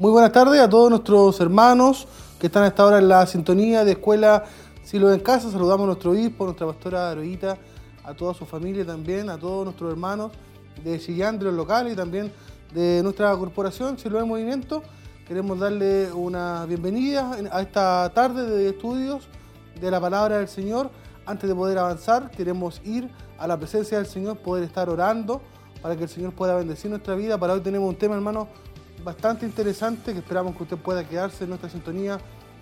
Muy buenas tardes a todos nuestros hermanos que están hasta ahora en la sintonía de Escuela Silo en Casa. Saludamos a nuestro obispo, nuestra pastora Aroita, a toda su familia también, a todos nuestros hermanos de Chillán, de los locales y también de nuestra corporación Silo en Movimiento. Queremos darle una bienvenida a esta tarde de estudios de la palabra del Señor. Antes de poder avanzar, queremos ir a la presencia del Señor, poder estar orando para que el Señor pueda bendecir nuestra vida. Para hoy tenemos un tema, hermano, bastante interesante que esperamos que usted pueda quedarse en nuestra sintonía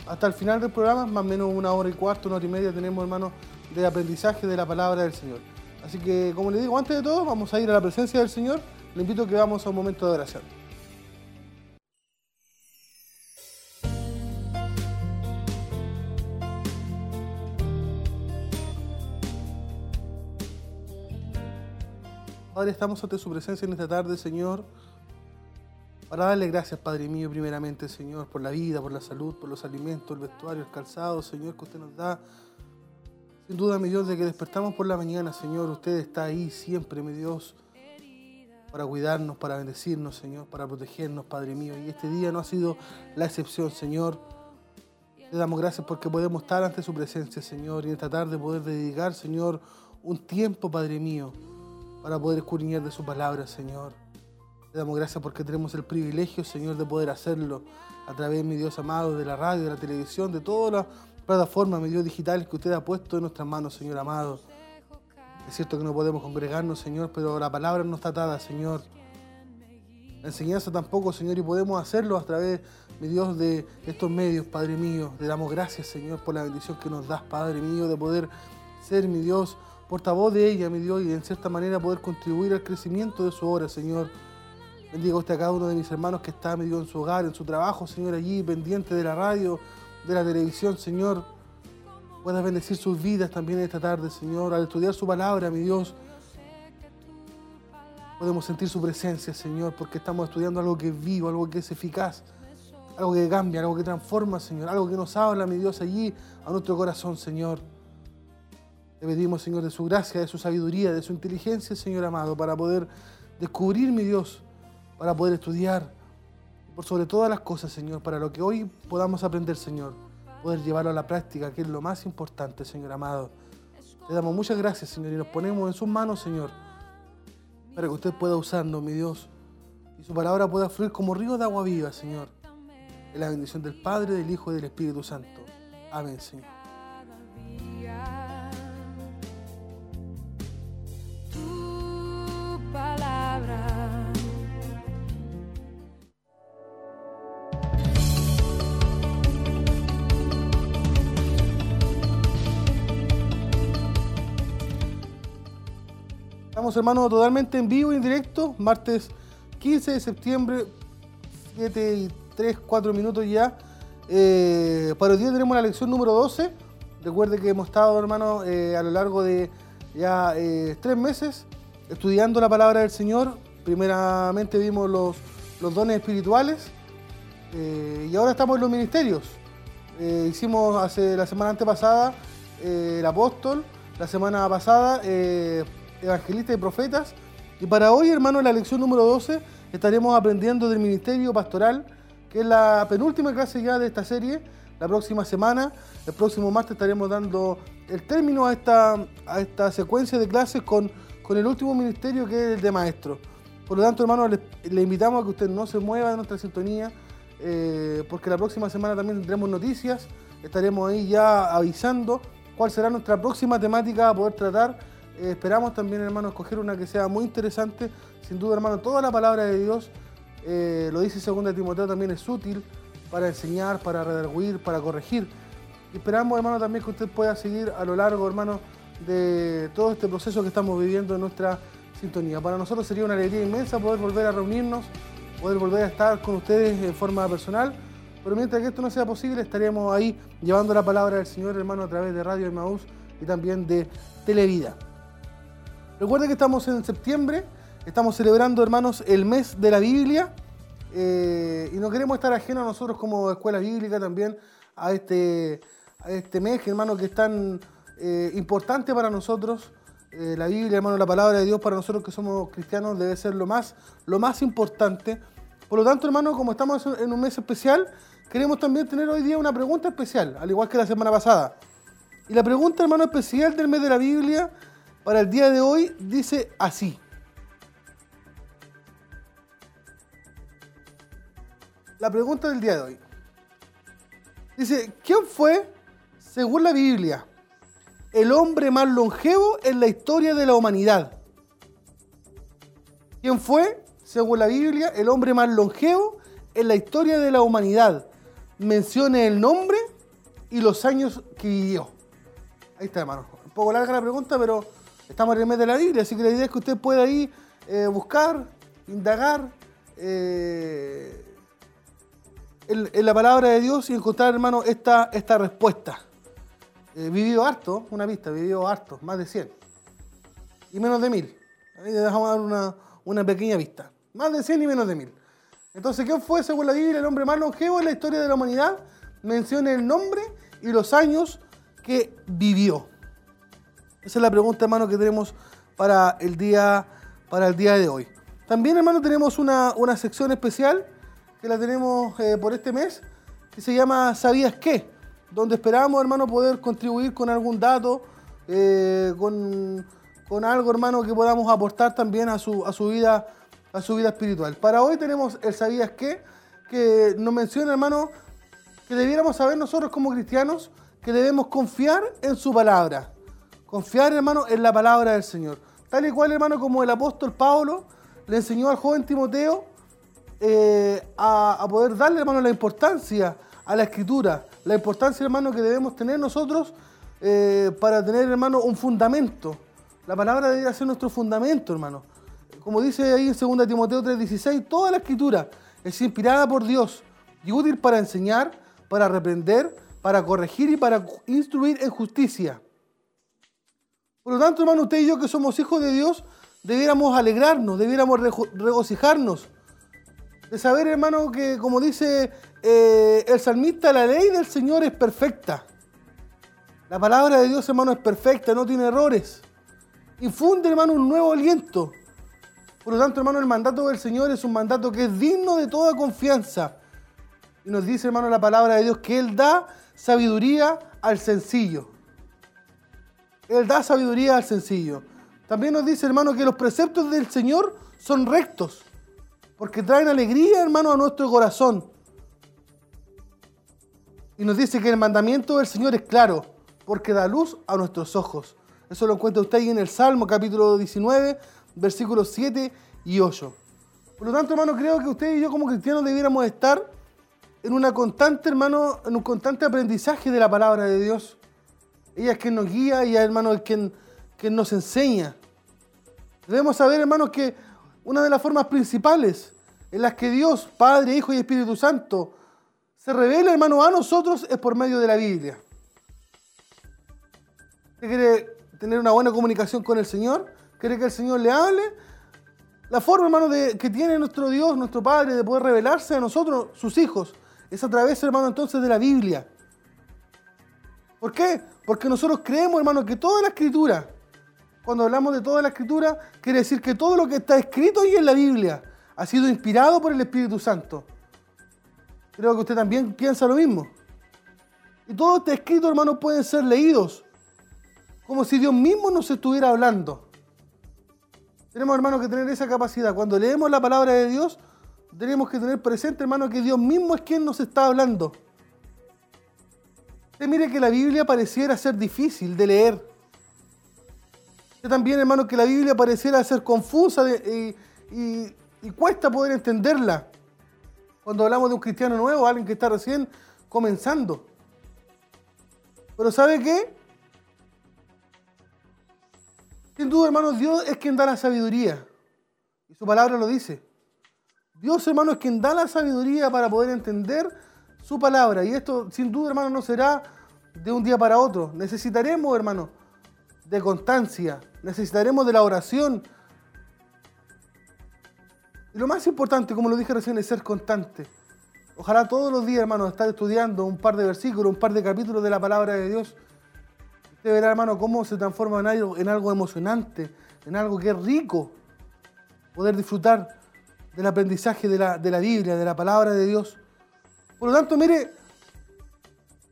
hasta el final del programa, más o menos una hora y cuarto, una hora y media tenemos, hermanos, de aprendizaje de la palabra del Señor. Así que, como le digo, antes de todo, vamos a ir a la presencia del Señor. Le invito a que vamos a un momento de oración. Padre, estamos ante su presencia en esta tarde, Señor para darle gracias, Padre mío, primeramente, Señor, por la vida, por la salud, por los alimentos, el vestuario, el calzado, Señor, que usted nos da. Sin duda, mi Dios, de que despertamos por la mañana, Señor, usted está ahí siempre, mi Dios, para cuidarnos, para bendecirnos, Señor, para protegernos, Padre mío. Y este día no ha sido la excepción, Señor. Le damos gracias porque podemos estar ante su presencia, Señor, y esta tarde poder dedicar, Señor, un tiempo, Padre mío, para poder escudriñar de su palabra, Señor. Le damos gracias porque tenemos el privilegio, Señor, de poder hacerlo a través, mi Dios amado, de la radio, de la televisión, de todas las plataformas, mi Dios, digitales que usted ha puesto en nuestras manos, Señor amado. Es cierto que no podemos congregarnos, Señor, pero la palabra no está atada, Señor. La enseñanza tampoco, Señor, y podemos hacerlo a través, mi Dios, de estos medios, Padre mío. Le damos gracias, Señor, por la bendición que nos das, Padre mío, de poder ser, mi Dios, portavoz de ella, mi Dios, y en cierta manera poder contribuir al crecimiento de su obra, Señor. Bendiga usted a cada uno de mis hermanos que está medio en su hogar, en su trabajo, Señor, allí, pendiente de la radio, de la televisión, Señor. Puedas bendecir sus vidas también esta tarde, Señor. Al estudiar su palabra, mi Dios, podemos sentir su presencia, Señor, porque estamos estudiando algo que es vivo, algo que es eficaz, algo que cambia, algo que transforma, Señor, algo que nos habla, mi Dios, allí a nuestro corazón, Señor. Le pedimos, Señor, de su gracia, de su sabiduría, de su inteligencia, Señor amado, para poder descubrir, mi Dios, para poder estudiar, por sobre todas las cosas, Señor, para lo que hoy podamos aprender, Señor, poder llevarlo a la práctica, que es lo más importante, Señor amado. Le damos muchas gracias, Señor, y nos ponemos en sus manos, Señor, para que usted pueda usarnos, mi Dios, y su palabra pueda fluir como río de agua viva, Señor. En la bendición del Padre, del Hijo y del Espíritu Santo. Amén, Señor. Estamos, hermanos, totalmente en vivo y en directo, martes 15 de septiembre, 7 y 3, 4 minutos ya. Eh, para hoy día tenemos la lección número 12. Recuerde que hemos estado, hermanos, eh, a lo largo de ya eh, tres meses estudiando la palabra del Señor. Primeramente vimos los, los dones espirituales y ahora estamos en los ministerios. hicimos hace la semana antepasada el apóstol, la semana pasada evangelistas y profetas. Y para hoy, hermano, en la lección número 12 estaremos aprendiendo del ministerio pastoral, que es la penúltima clase ya de esta serie. La próxima semana, el próximo martes, estaremos dando el término a esta, a esta secuencia de clases con, con el último ministerio que es el de maestro. Por lo tanto, hermano, le, invitamos a que usted no se mueva de nuestra sintonía, eh, porque la próxima semana también tendremos noticias. Estaremos ahí ya avisando cuál será nuestra próxima temática a poder tratar esperamos también, hermano, escoger una que sea muy interesante. Sin duda, hermano, toda la palabra de Dios, eh, lo dice 2 Timoteo, también es útil para enseñar, para redarguir, para corregir. Esperamos, hermano, también que usted pueda seguir a lo largo, hermano, de todo este proceso que estamos viviendo en nuestra sintonía. Para nosotros sería una alegría inmensa poder volver a reunirnos, poder volver a estar con ustedes en forma personal. Pero mientras que esto no sea posible, estaremos ahí llevando la palabra del Señor, hermano, a través de Radio Emmaus y también de Televida. Recuerden que estamos en septiembre, estamos celebrando, hermanos, el mes de la Biblia eh, y no queremos estar ajenos nosotros como escuela bíblica también a este, a este mes, hermano, que es tan eh, importante para nosotros. Eh, la Biblia, hermano, la palabra de Dios para nosotros que somos cristianos debe ser lo más, lo más importante. Por lo tanto, hermano, como estamos en un mes especial, queremos también tener hoy día una pregunta especial, al igual que la semana pasada. Y la pregunta, hermano, especial del mes de la Biblia para el día de hoy dice así. La pregunta del día de hoy. Dice, ¿quién fue, según la Biblia, el hombre más longevo en la historia de la humanidad? ¿Quién fue, según la Biblia, el hombre más longevo en la historia de la humanidad? Mencione el nombre y los años que vivió. Ahí está, hermano. Un poco larga la pregunta, pero estamos en el mes de la Biblia, así que la idea es que usted pueda ahí eh, buscar, indagar eh, en, la palabra de Dios y encontrar, hermano, esta, esta respuesta. Eh, vivió harto, una vista, vivió harto, más de 100. Y menos de 1000. Ahí le dejamos dar una, una pequeña vista. Más de 100 y menos de 1000. Entonces, ¿quién fue, según la Biblia, el hombre más longevo en la historia de la humanidad? Mencione el nombre y los años que vivió. Esa es la pregunta, hermano, que tenemos para el día, para el día de hoy. También, hermano, tenemos una, una sección especial que la tenemos eh, por este mes, que se llama ¿Sabías qué? Donde esperamos, hermano, poder contribuir con algún dato, eh, con, con, algo, hermano, que podamos aportar también a su, a su, vida, a su vida espiritual. Para hoy tenemos el ¿Sabías qué? Que nos menciona, hermano, que debiéramos saber nosotros como cristianos que debemos confiar en su palabra. Confiar, hermano, en la palabra del Señor. Tal y cual, hermano, como el apóstol Pablo le enseñó al joven Timoteo eh, a, poder darle, hermano, la importancia a la escritura, la importancia, hermano, que debemos tener nosotros eh, para tener, hermano, un fundamento. La palabra debe ser nuestro fundamento, hermano. Como dice ahí en 2 Timoteo 3:16, toda la escritura es inspirada por Dios y útil para enseñar, para reprender, para corregir y para instruir en justicia. Por lo tanto, hermano, usted y yo que somos hijos de Dios, debiéramos alegrarnos, debiéramos regocijarnos de saber, hermano, que como dice eh, el salmista, la ley del Señor es perfecta. La palabra de Dios, hermano, es perfecta, no tiene errores. Infunde, hermano, un nuevo aliento. Por lo tanto, hermano, el mandato del Señor es un mandato que es digno de toda confianza. Y nos dice, hermano, la palabra de Dios que Él da sabiduría al sencillo. Él da sabiduría al sencillo. También nos dice, hermano, que los preceptos del Señor son rectos porque traen alegría, hermano, a nuestro corazón. Y nos dice que el mandamiento del Señor es claro, porque da luz a nuestros ojos. Eso lo encuentra usted ahí en el Salmo, capítulo 19, versículos 7 y 8. Por lo tanto, hermano, creo que usted y yo como cristianos debiéramos estar en una constante, hermano, en un constante aprendizaje de la palabra de Dios. Ella es quien nos guía y hermano, es quien, quien nos enseña. Debemos saber, hermanos, que una de las formas principales en las que Dios, Padre, Hijo y Espíritu Santo, se revela, hermano, a nosotros es por medio de la Biblia. ¿Usted quiere tener una buena comunicación con el Señor? ¿Quiere que el Señor le hable? La forma, hermano, de, que tiene nuestro Dios, nuestro Padre, de poder revelarse a nosotros, sus hijos, es a través, hermano, entonces de la Biblia. ¿Por qué? Porque nosotros creemos, hermano, que toda la escritura cuando hablamos de toda la escritura, quiere decir que todo lo que está escrito ahí en la Biblia ha sido inspirado por el Espíritu Santo. Creo que usted también piensa lo mismo. Y todo este escrito, hermanos, pueden ser leídos como si Dios mismo nos estuviera hablando. Tenemos, hermanos, que tener esa capacidad. Cuando leemos la palabra de Dios, tenemos que tener presente, hermano, que Dios mismo es quien nos está hablando. Usted mire que la Biblia pareciera ser difícil de leer también, hermano, que la Biblia pareciera ser confusa y, cuesta poder entenderla. Cuando hablamos de un cristiano nuevo, alguien que está recién comenzando. Pero ¿sabe qué? Sin duda, hermano, Dios es quien da la sabiduría. Y su palabra lo dice. Dios, hermano, es quien da la sabiduría para poder entender su palabra. Y esto, sin duda, hermano, no será de un día para otro. Necesitaremos, hermano, de constancia, necesitaremos de la oración. Y lo más importante, como lo dije recién, es ser constante. Ojalá todos los días, hermano, estar estudiando un par de versículos, un par de capítulos de la palabra de Dios. Usted verá, hermano, cómo se transforma en algo, en algo emocionante, en algo que es rico. Poder disfrutar del aprendizaje de la, de la Biblia, de la palabra de Dios. Por lo tanto, mire,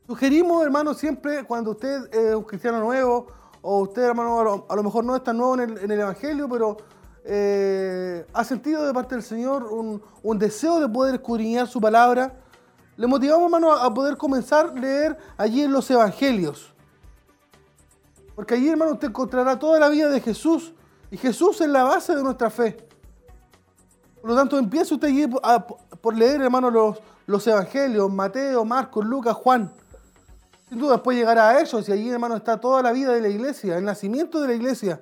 sugerimos, hermano, siempre cuando usted es un cristiano nuevo, o usted, hermano, a lo, mejor no es tan nuevo en el, Evangelio, pero eh, ha sentido de parte del Señor un, un, deseo de poder escudriñar su palabra, le motivamos, hermano, a poder comenzar a leer allí en los Evangelios. Porque allí, hermano, usted encontrará toda la vida de Jesús. Y Jesús es la base de nuestra fe. Por lo tanto, empiece usted allí por leer, hermano, los, los Evangelios, Mateo, Marcos, Lucas, Juan. Sin duda después llegará a ellos y allí, hermano, está toda la vida de la iglesia, el nacimiento de la iglesia.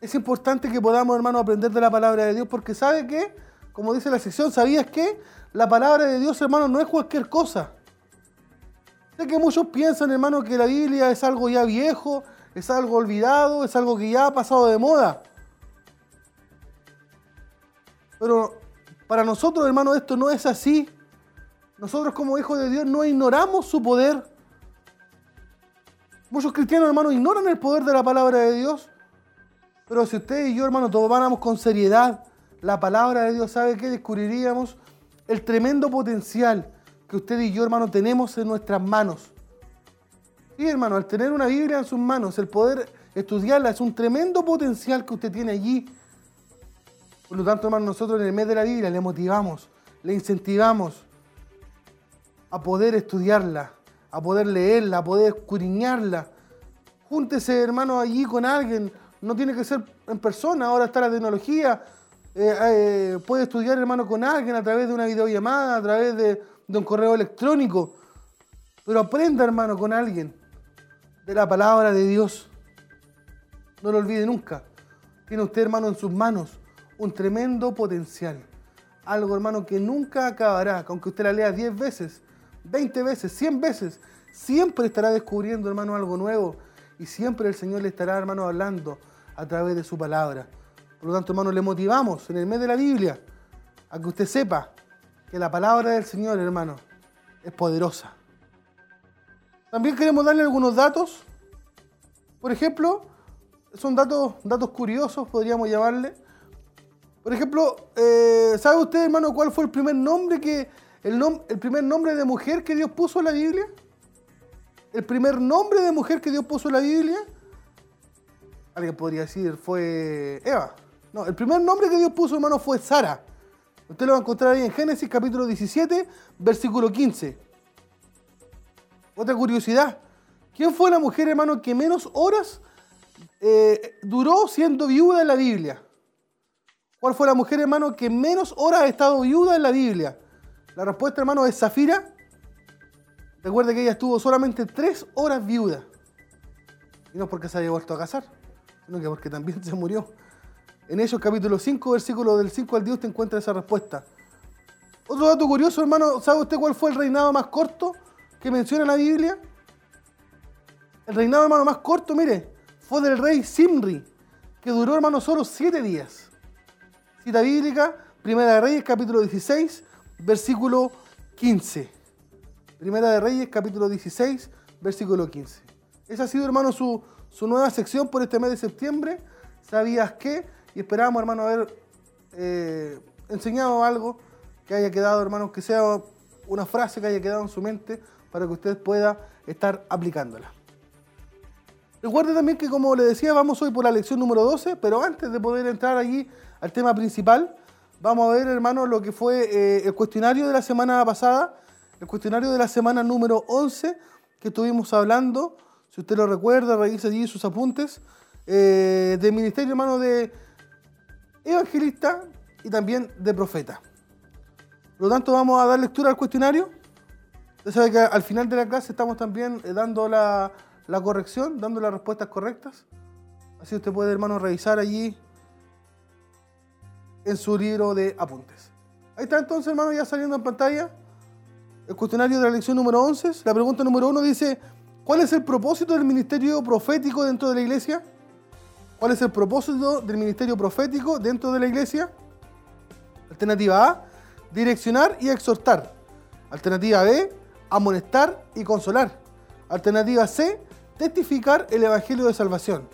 Es importante que podamos, hermano, aprender de la palabra de Dios porque sabe que, como dice la sección, ¿sabías que la palabra de Dios, hermano, no es cualquier cosa? Sé que muchos piensan, hermano, que la Biblia es algo ya viejo, es algo olvidado, es algo que ya ha pasado de moda. Pero para nosotros, hermano, esto no es así. Nosotros como hijos de Dios no ignoramos su poder. Muchos cristianos, hermano, ignoran el poder de la palabra de Dios. Pero si usted y yo, hermano, tomáramos con seriedad la palabra de Dios, ¿sabe qué? Descubriríamos el tremendo potencial que usted y yo, hermano, tenemos en nuestras manos. Sí, hermano, al tener una Biblia en sus manos, el poder estudiarla es un tremendo potencial que usted tiene allí. Por lo tanto, hermano, nosotros en el mes de la Biblia le motivamos, le incentivamos a poder estudiarla, a poder leerla, a poder escudriñarla. Júntese, hermano, allí con alguien. No tiene que ser en persona, ahora está la tecnología. Eh, eh, puede estudiar, hermano, con alguien a través de una videollamada, a través de, de un correo electrónico. Pero aprenda, hermano, con alguien de la palabra de Dios. No lo olvide nunca. Tiene usted, hermano, en sus manos un tremendo potencial. Algo, hermano, que nunca acabará. Que aunque usted la lea 10 veces, 20 veces, 100 veces, siempre estará descubriendo, hermano, algo nuevo. Y siempre el Señor le estará, hermano, hablando a través de su palabra. Por lo tanto, hermano, le motivamos en el mes de la Biblia a que usted sepa que la palabra del Señor, hermano, es poderosa. También queremos darle algunos datos. Por ejemplo, son datos, datos curiosos, podríamos llamarle. Por ejemplo, eh, ¿sabe usted, hermano, cuál fue el primer nombre que el, primer nombre de mujer que Dios puso en la Biblia? El primer nombre de mujer que Dios puso en la Biblia. Alguien podría decir fue Eva. No, el primer nombre que Dios puso, hermano, fue Sara. Usted lo va a encontrar ahí en Génesis capítulo 17, versículo 15. Otra curiosidad. ¿Quién fue la mujer, hermano, que menos horas eh, duró siendo viuda en la Biblia? ¿Cuál fue la mujer, hermano, que menos horas ha estado viuda en la Biblia? La respuesta, hermano, es Zafira. Recuerde que ella estuvo solamente tres horas viuda. Y no porque se haya vuelto a casar, sino que porque también se murió. En Hechos capítulo 5, versículo del 5 al 10, te encuentra esa respuesta. Otro dato curioso, hermano, ¿sabe usted cuál fue el reinado más corto que menciona la Biblia? El reinado, hermano, más corto, mire, fue del rey Simri, que duró, hermano, solo siete días. Cita bíblica, Primera de Reyes, capítulo 16, versículo 15. Primera de Reyes, capítulo 16, versículo 15. Esa ha sido, hermano, su, su nueva sección por este mes de septiembre. ¿Sabías qué? y esperamos, hermano, haber eh, enseñado algo que haya quedado, hermanos, que sea una frase que haya quedado en su mente para que usted pueda estar aplicándola. Recuerde también que, como le decía, vamos hoy por la lección número 12, pero antes de poder entrar allí al tema principal, vamos a ver, hermanos, lo que fue eh, el cuestionario de la semana pasada, el cuestionario de la semana número 11, que estuvimos hablando, si usted lo recuerda, revise allí sus apuntes, eh, del Ministerio, hermano, de evangelista y también de profeta. Por lo tanto, vamos a dar lectura al cuestionario. Usted sabe que al final de la clase estamos también eh, dando la, corrección, dando las respuestas correctas. Así usted puede, hermano, revisar allí en su libro de apuntes. Ahí está entonces, hermano, ya saliendo en pantalla el cuestionario de la lección número 11. La pregunta número 1 dice, ¿cuál es el propósito del ministerio profético dentro de la iglesia? ¿Cuál es el propósito del ministerio profético dentro de la iglesia? Alternativa A, direccionar y exhortar. Alternativa B, amonestar y consolar. Alternativa C, testificar el Evangelio de Salvación.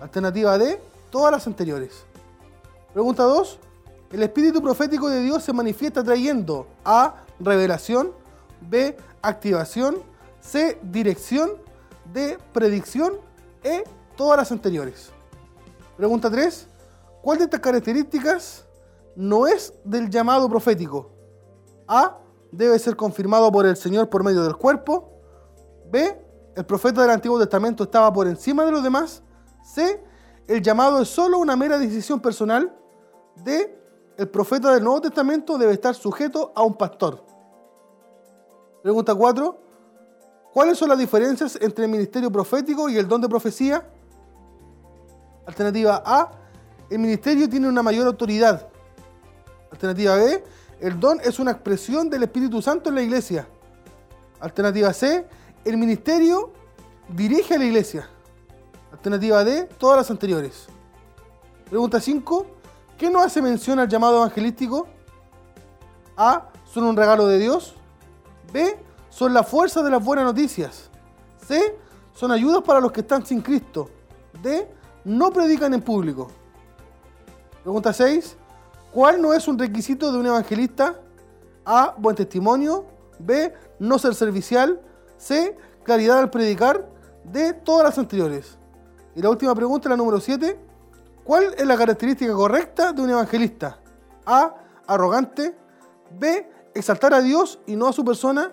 Alternativa D, todas las anteriores. Pregunta 2. El espíritu profético de Dios se manifiesta trayendo A. Revelación. B. Activación. C. Dirección. D. Predicción. E. Todas las anteriores. Pregunta 3. ¿Cuál de estas características no es del llamado profético? A. Debe ser confirmado por el Señor por medio del cuerpo. B. El profeta del Antiguo Testamento estaba por encima de los demás. C. El llamado es solo una mera decisión personal. D. El profeta del Nuevo Testamento debe estar sujeto a un pastor. Pregunta 4. ¿Cuáles son las diferencias entre el ministerio profético y el don de profecía? Alternativa A. El ministerio tiene una mayor autoridad. Alternativa B. El don es una expresión del Espíritu Santo en la iglesia. Alternativa C. El ministerio dirige a la iglesia. Alternativa D. Todas las anteriores. Pregunta 5. ¿Qué no hace mención al llamado evangelístico? A. Son un regalo de Dios. B. Son la fuerza de las buenas noticias. C. Son ayudas para los que están sin Cristo. D. No predican en público. Pregunta 6. ¿Cuál no es un requisito de un evangelista? A. Buen testimonio. B. No ser servicial. C. Claridad al predicar. D. Todas las anteriores. Y la última pregunta, la número 7. ¿Cuál es la característica correcta de un evangelista? A. Arrogante. B. Exaltar a Dios y no a su persona.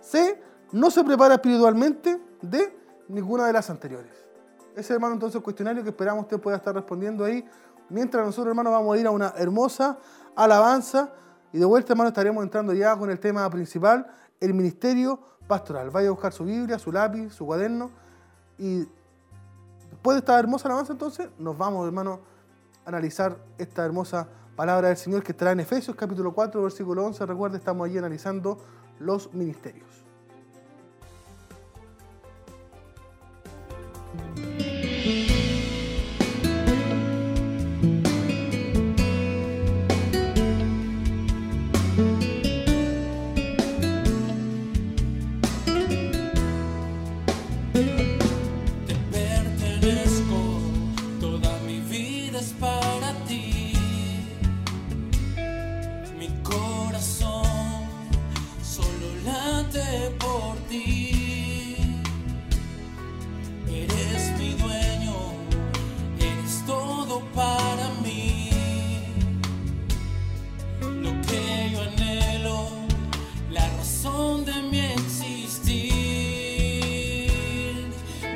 C. No se prepara espiritualmente. D. Ninguna de las anteriores. Ese hermano entonces cuestionario que esperamos usted pueda estar respondiendo ahí. Mientras nosotros hermanos vamos a ir a una hermosa alabanza y de vuelta hermano estaremos entrando ya con el tema principal, el ministerio pastoral. Vaya a buscar su Biblia, su lápiz, su cuaderno y después de esta hermosa alabanza entonces nos vamos hermano a analizar esta hermosa palabra del Señor que estará en Efesios capítulo 4 versículo 11. Recuerda, estamos allí analizando los ministerios. Por ti. Eres mi dueño, eres todo para mí. Lo que yo anhelo, la razón de mi existir.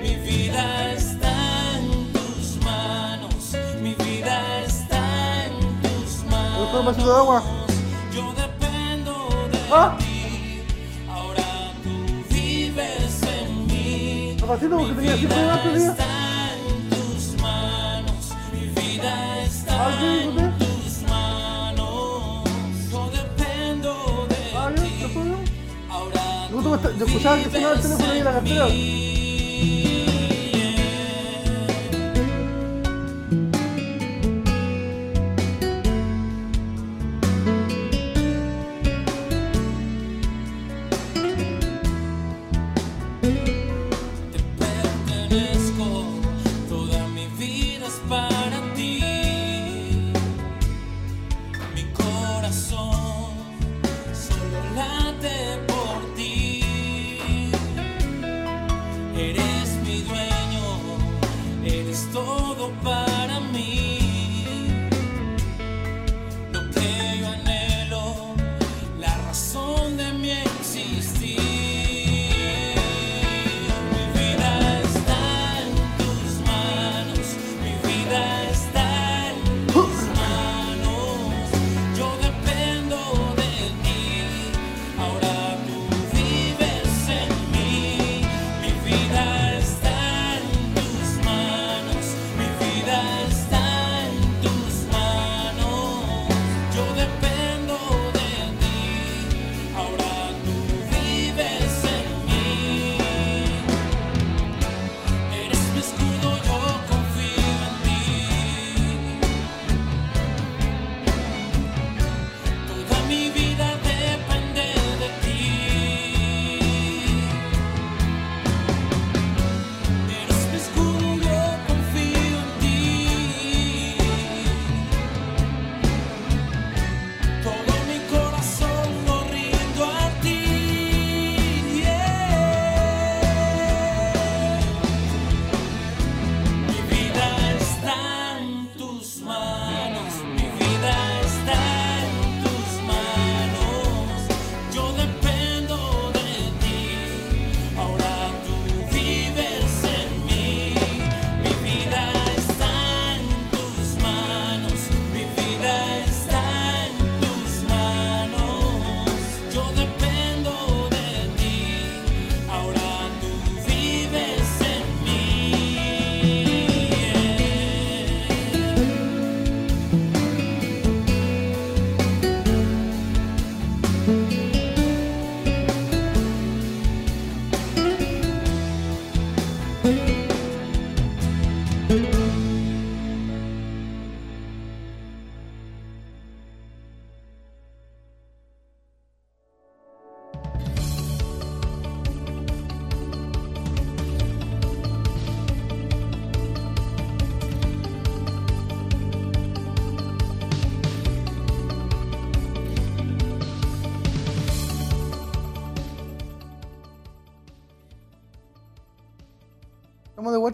Mi vida está en tus manos, en ¿usted? tus manos. Yo dependo de Yo, escuchaba que sonaba el teléfono la cartera.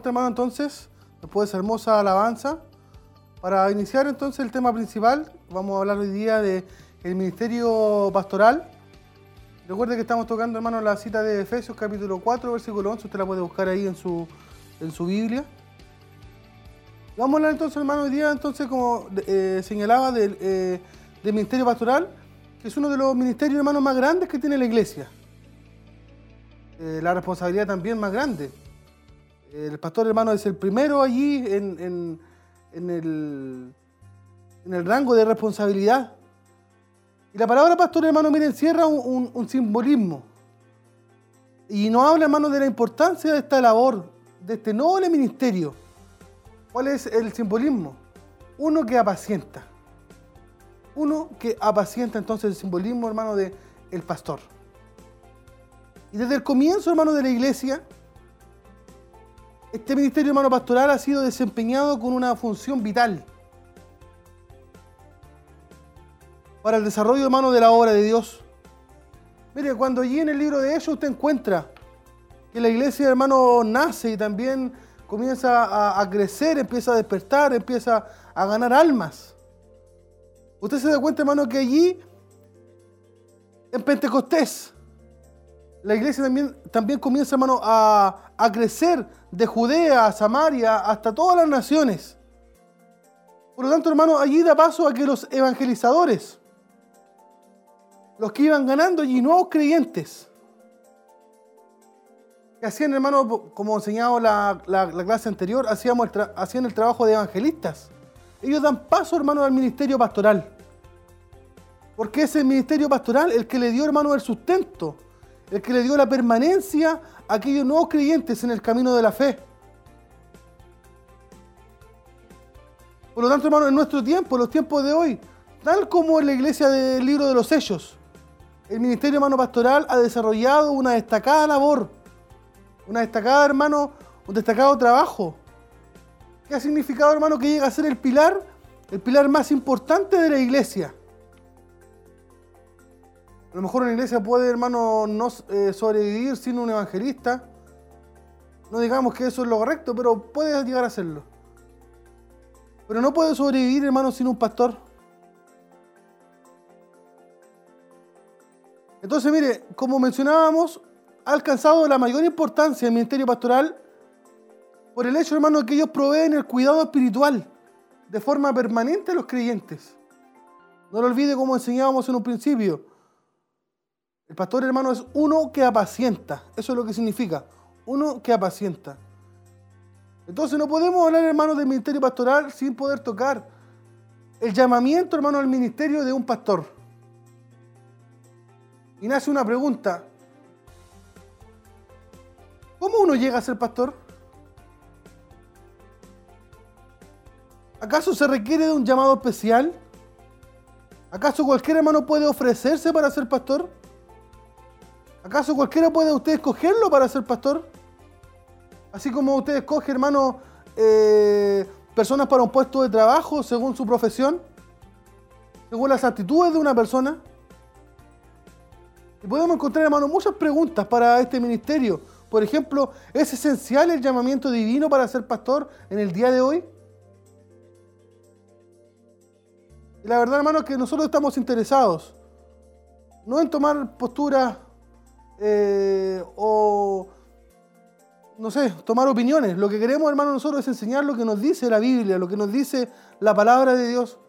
Vuelta, hermano, entonces, después de esa hermosa alabanza. Para iniciar entonces el tema principal, vamos a hablar hoy día de el ministerio pastoral. Recuerde que estamos tocando, hermano, la cita de Efesios capítulo 4, versículo 11. Usted la puede buscar ahí en su, en su Biblia. Vamos a hablar entonces, hermano, hoy día, entonces, como eh, señalaba, del, eh, del ministerio pastoral, que es uno de los ministerios, hermano, más grandes que tiene la iglesia. Eh, la responsabilidad también más grande. El pastor, hermano, es el primero allí en, en, el, en el rango de responsabilidad. Y la palabra pastor, hermano, mire, encierra un, un- simbolismo. Y nos habla, hermano, de la importancia de esta labor, de este noble ministerio. ¿Cuál es el simbolismo? Uno que apacienta. Uno que apacienta entonces el simbolismo, hermano, de el pastor. Y desde el comienzo, hermano, de la iglesia, este ministerio, hermano, pastoral ha sido desempeñado con una función vital para el desarrollo, hermano, de la obra de Dios. Mire, cuando allí en el libro de Hechos usted encuentra que la iglesia, hermano, nace y también comienza a, a crecer, empieza a despertar, empieza a ganar almas. Usted se da cuenta, hermano, que allí, en Pentecostés, la iglesia también, también comienza, hermano, a, a crecer de Judea a Samaria hasta todas las naciones. Por lo tanto, hermano, allí da paso a que los evangelizadores, los que iban ganando allí nuevos creyentes, que hacían, hermano, como enseñaba la, la- la clase anterior, hacíamos hacían el trabajo de evangelistas. Ellos dan paso, hermano, al ministerio pastoral. Porque es el ministerio pastoral el que le dio, hermano, el sustento, el que le dio la permanencia a aquellos nuevos creyentes en el camino de la fe. Por lo tanto, hermano, en nuestro tiempo, en los tiempos de hoy, tal como en la iglesia del libro de los sellos, el ministerio hermano pastoral ha desarrollado una destacada labor, una destacada, hermano, un destacado trabajo, que ha significado, hermano, que llega a ser el pilar, el pilar más importante de la iglesia. A lo mejor una iglesia puede, hermano, no eh, sobrevivir sin un evangelista. No digamos que eso es lo correcto, pero puede llegar a serlo. Pero no puede sobrevivir, hermano, sin un pastor. Entonces, mire, como mencionábamos, ha alcanzado la mayor importancia el ministerio pastoral por el hecho, hermano, que ellos proveen el cuidado espiritual de forma permanente a los creyentes. No lo olvide como enseñábamos en un principio. El pastor, hermano, es uno que apacienta. Eso es lo que significa. Uno que apacienta. Entonces no podemos hablar, hermano, del ministerio pastoral sin poder tocar el llamamiento, hermano, al ministerio de un pastor. Y nace una pregunta. ¿Cómo uno llega a ser pastor? ¿Acaso se requiere de un llamado especial? ¿Acaso cualquier hermano puede ofrecerse para ser pastor? ¿Acaso cualquiera puede usted escogerlo para ser pastor? Así como usted escoge, hermano, eh, personas para un puesto de trabajo según su profesión, según las actitudes de una persona. Y podemos encontrar, hermano, muchas preguntas para este ministerio. Por ejemplo, ¿es esencial el llamamiento divino para ser pastor en el día de hoy? Y la verdad, hermano, es que nosotros estamos interesados no en tomar posturas eh, o, no sé, tomar opiniones. Lo que queremos, hermano, nosotros es enseñar lo que nos dice la Biblia, lo que nos dice la palabra de Dios.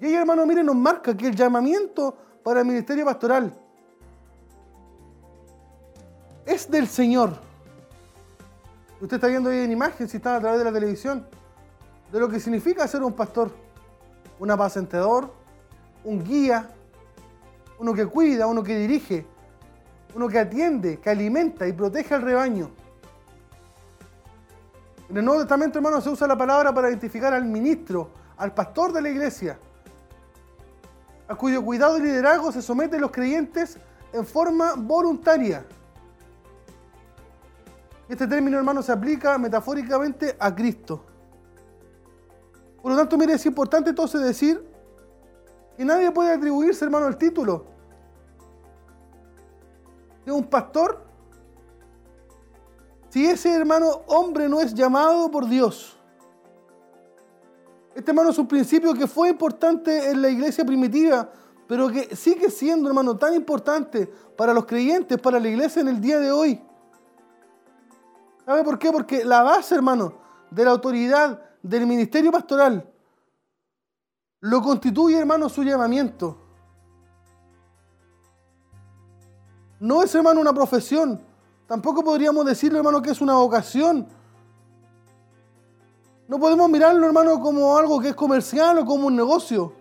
Y ahí, hermano, mire, nos marca que el llamamiento para el ministerio pastoral es del Señor. Usted está viendo ahí en imagen, si está a través de la televisión, de lo que significa ser un pastor, un apacentador, un guía, uno que cuida, uno que dirige, uno que atiende, que alimenta y protege al rebaño. En el Nuevo Testamento, hermano, se usa la palabra para identificar al ministro, al pastor de la iglesia, a cuyo cuidado y liderazgo se someten los creyentes en forma voluntaria. Este término, hermano, se aplica metafóricamente a Cristo. Por lo tanto, mire, es importante entonces decir que nadie puede atribuirse, hermano, el título de un pastor si ese hermano hombre no es llamado por Dios. Este hermano es un principio que fue importante en la iglesia primitiva, pero que sigue siendo, hermano, tan importante para los creyentes, para la iglesia en el día de hoy. ¿Sabe por qué? Porque la base, hermano, de la autoridad del ministerio pastoral lo constituye, hermano, su llamamiento. No es, hermano, una profesión. Tampoco podríamos decirle, hermano, que es una vocación. No podemos mirarlo, hermano, como algo que es comercial o como un negocio.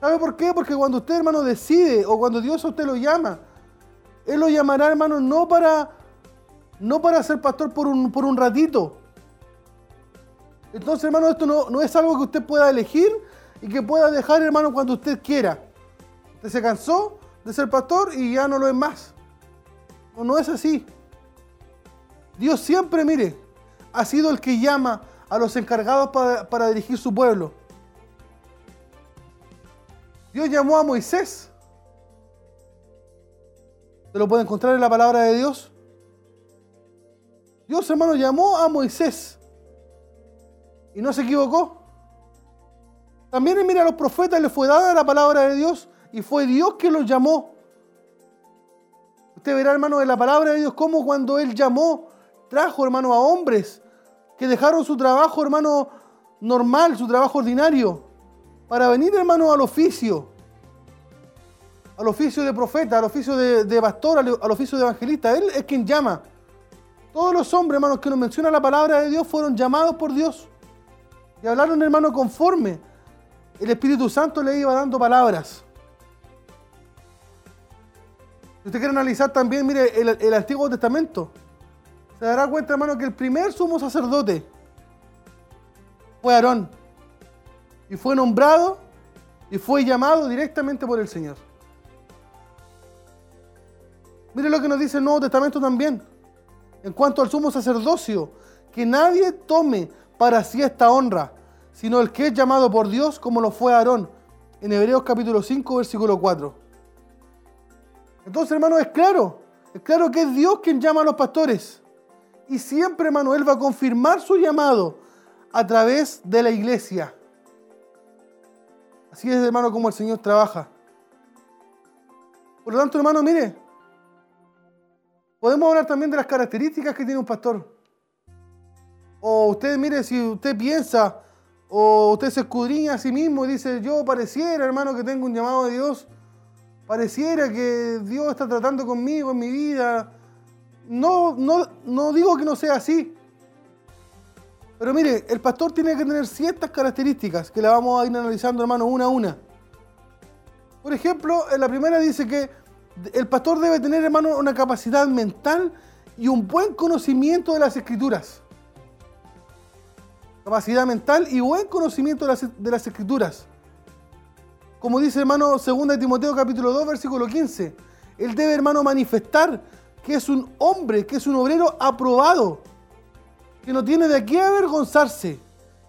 ¿Sabe por qué? Porque cuando usted, hermano, decide o cuando Dios a usted lo llama, Él lo llamará, hermano, no para, no para ser pastor por un, por un ratito. Entonces, hermano, esto no, no es algo que usted pueda elegir y que pueda dejar, hermano, cuando usted quiera. Usted se cansó de ser pastor y ya no lo es más. No, no es así. Dios siempre, mire, ha sido el que llama a los encargados para, para dirigir su pueblo. Dios llamó a Moisés. ¿Se lo puede encontrar en la palabra de Dios? Dios, hermano, llamó a Moisés. Y no se equivocó. También, mira, a los profetas les fue dada la palabra de Dios y fue Dios quien los llamó. Usted verá, hermano, en la palabra de Dios cómo cuando Él llamó, trajo, hermano, a hombres que dejaron su trabajo, hermano, normal, su trabajo ordinario, para venir, hermano, al oficio. Al oficio de profeta, al oficio de, de pastor, al, al oficio de evangelista. Él es quien llama. Todos los hombres, hermanos, que nos menciona la palabra de Dios fueron llamados por Dios. Y hablaron, hermano, conforme. El Espíritu Santo le iba dando palabras. Si usted quiere analizar también, mire, el, Antiguo Testamento, se dará cuenta, hermano, que el primer sumo sacerdote fue Aarón. Y fue nombrado y fue llamado directamente por el Señor. Mire lo que nos dice el Nuevo Testamento también. En cuanto al sumo sacerdocio, que nadie tome para sí esta honra, sino el que es llamado por Dios como lo fue Aarón, en Hebreos capítulo 5, versículo 4. Entonces, hermano, es claro, es claro que es Dios quien llama a los pastores. Y siempre, hermano, Él va a confirmar su llamado a través de la iglesia. Así es, hermano, como el Señor trabaja. Por lo tanto, hermano, mire, podemos hablar también de las características que tiene un pastor. O usted, mire, si usted piensa o usted se escudriña a sí mismo y dice, yo pareciera, hermano, que tengo un llamado de Dios, pareciera que Dios está tratando conmigo en mi vida. No, no, no digo que no sea así. Pero mire, el pastor tiene que tener ciertas características que la vamos a ir analizando, hermano, una a una. Por ejemplo, en la primera dice que el pastor debe tener, hermano, una capacidad mental y un buen conocimiento de las escrituras. Capacidad mental y buen conocimiento de las, de las escrituras. Como dice, hermano, 2 Timoteo capítulo 2, versículo 15. Él debe, hermano, manifestar que es un hombre, que es un obrero aprobado, que no tiene de qué avergonzarse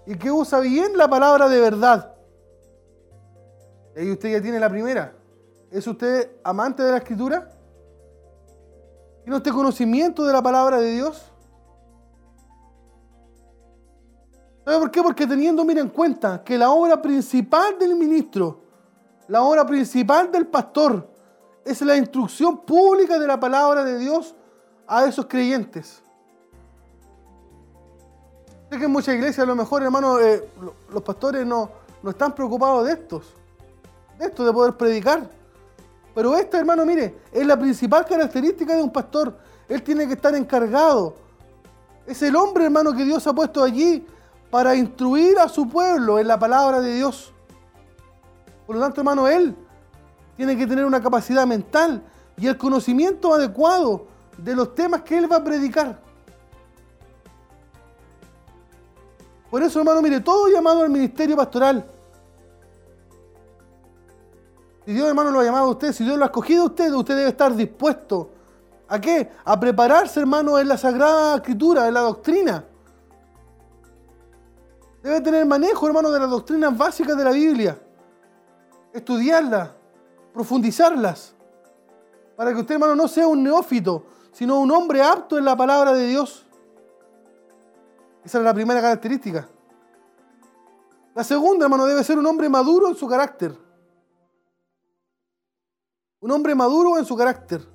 y que usa bien la palabra de verdad. Y ahí usted ya tiene la primera. ¿Es usted amante de la escritura? ¿Tiene usted conocimiento de la palabra de Dios? ¿Sabe por qué? Porque teniendo, mira en cuenta que la obra principal del ministro, la obra principal del pastor, es la instrucción pública de la palabra de Dios a esos creyentes. Sé que en muchas iglesias a lo mejor, hermano, eh, los pastores no, no están preocupados de estos, de esto, de poder predicar. Pero esta, hermano, mire, es la principal característica de un pastor. Él tiene que estar encargado. Es el hombre, hermano, que Dios ha puesto allí para instruir a su pueblo en la palabra de Dios. Por lo tanto, hermano, él tiene que tener una capacidad mental y el conocimiento adecuado de los temas que él va a predicar. Por eso, hermano, mire, todo llamado al ministerio pastoral. Si Dios, hermano, lo ha llamado a usted, si Dios lo ha escogido a usted, usted debe estar dispuesto. ¿A qué? A prepararse, hermano, en la Sagrada Escritura, en la doctrina. Debe tener manejo, hermano, de las doctrinas básicas de la Biblia. Estudiarlas, profundizarlas. Para que usted, hermano, no sea un neófito, sino un hombre apto en la palabra de Dios. Esa es la primera característica. La segunda, hermano, debe ser un hombre maduro en su carácter. Un hombre maduro en su carácter.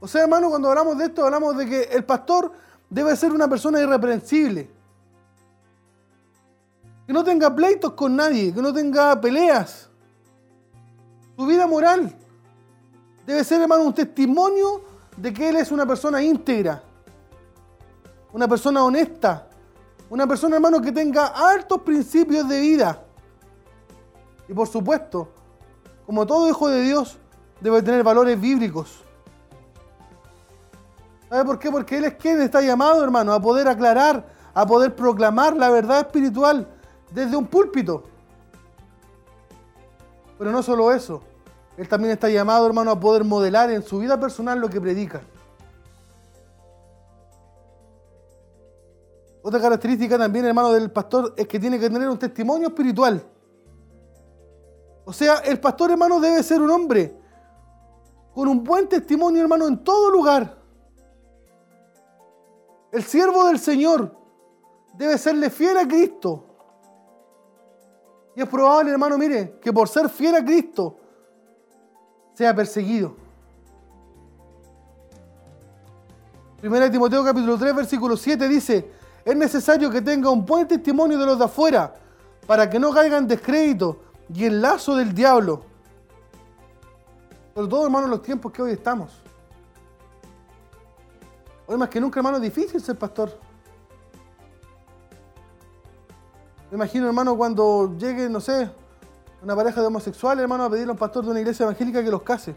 O sea, hermano, cuando hablamos de esto, hablamos de que el pastor debe ser una persona irreprensible. Que no tenga pleitos con nadie, que no tenga peleas. Su vida moral debe ser, hermano, un testimonio de que él es una persona íntegra, una persona honesta, una persona, hermano, que tenga altos principios de vida. Y por supuesto, como todo hijo de Dios, debe tener valores bíblicos. ¿Sabe por qué? Porque Él es quien está llamado, hermano, a poder aclarar, a poder proclamar la verdad espiritual desde un púlpito. Pero no solo eso, Él también está llamado, hermano, a poder modelar en su vida personal lo que predica. Otra característica también, hermano, del pastor es que tiene que tener un testimonio espiritual. O sea, el pastor, hermano, debe ser un hombre con un buen testimonio, hermano, en todo lugar. El siervo del Señor debe serle fiel a Cristo. Y es probable, hermano, mire, que por ser fiel a Cristo sea perseguido. Primera de Timoteo capítulo 3, versículo 7 dice, es necesario que tenga un buen testimonio de los de afuera para que no caiga en descrédito y en lazo del diablo. Sobre todo, hermano, en los tiempos que hoy estamos. Hoy más que nunca, hermano, es difícil ser pastor. Me imagino, hermano, cuando llegue, no sé, una pareja de homosexuales, hermano, a pedirle a un pastor de una iglesia evangélica que los case.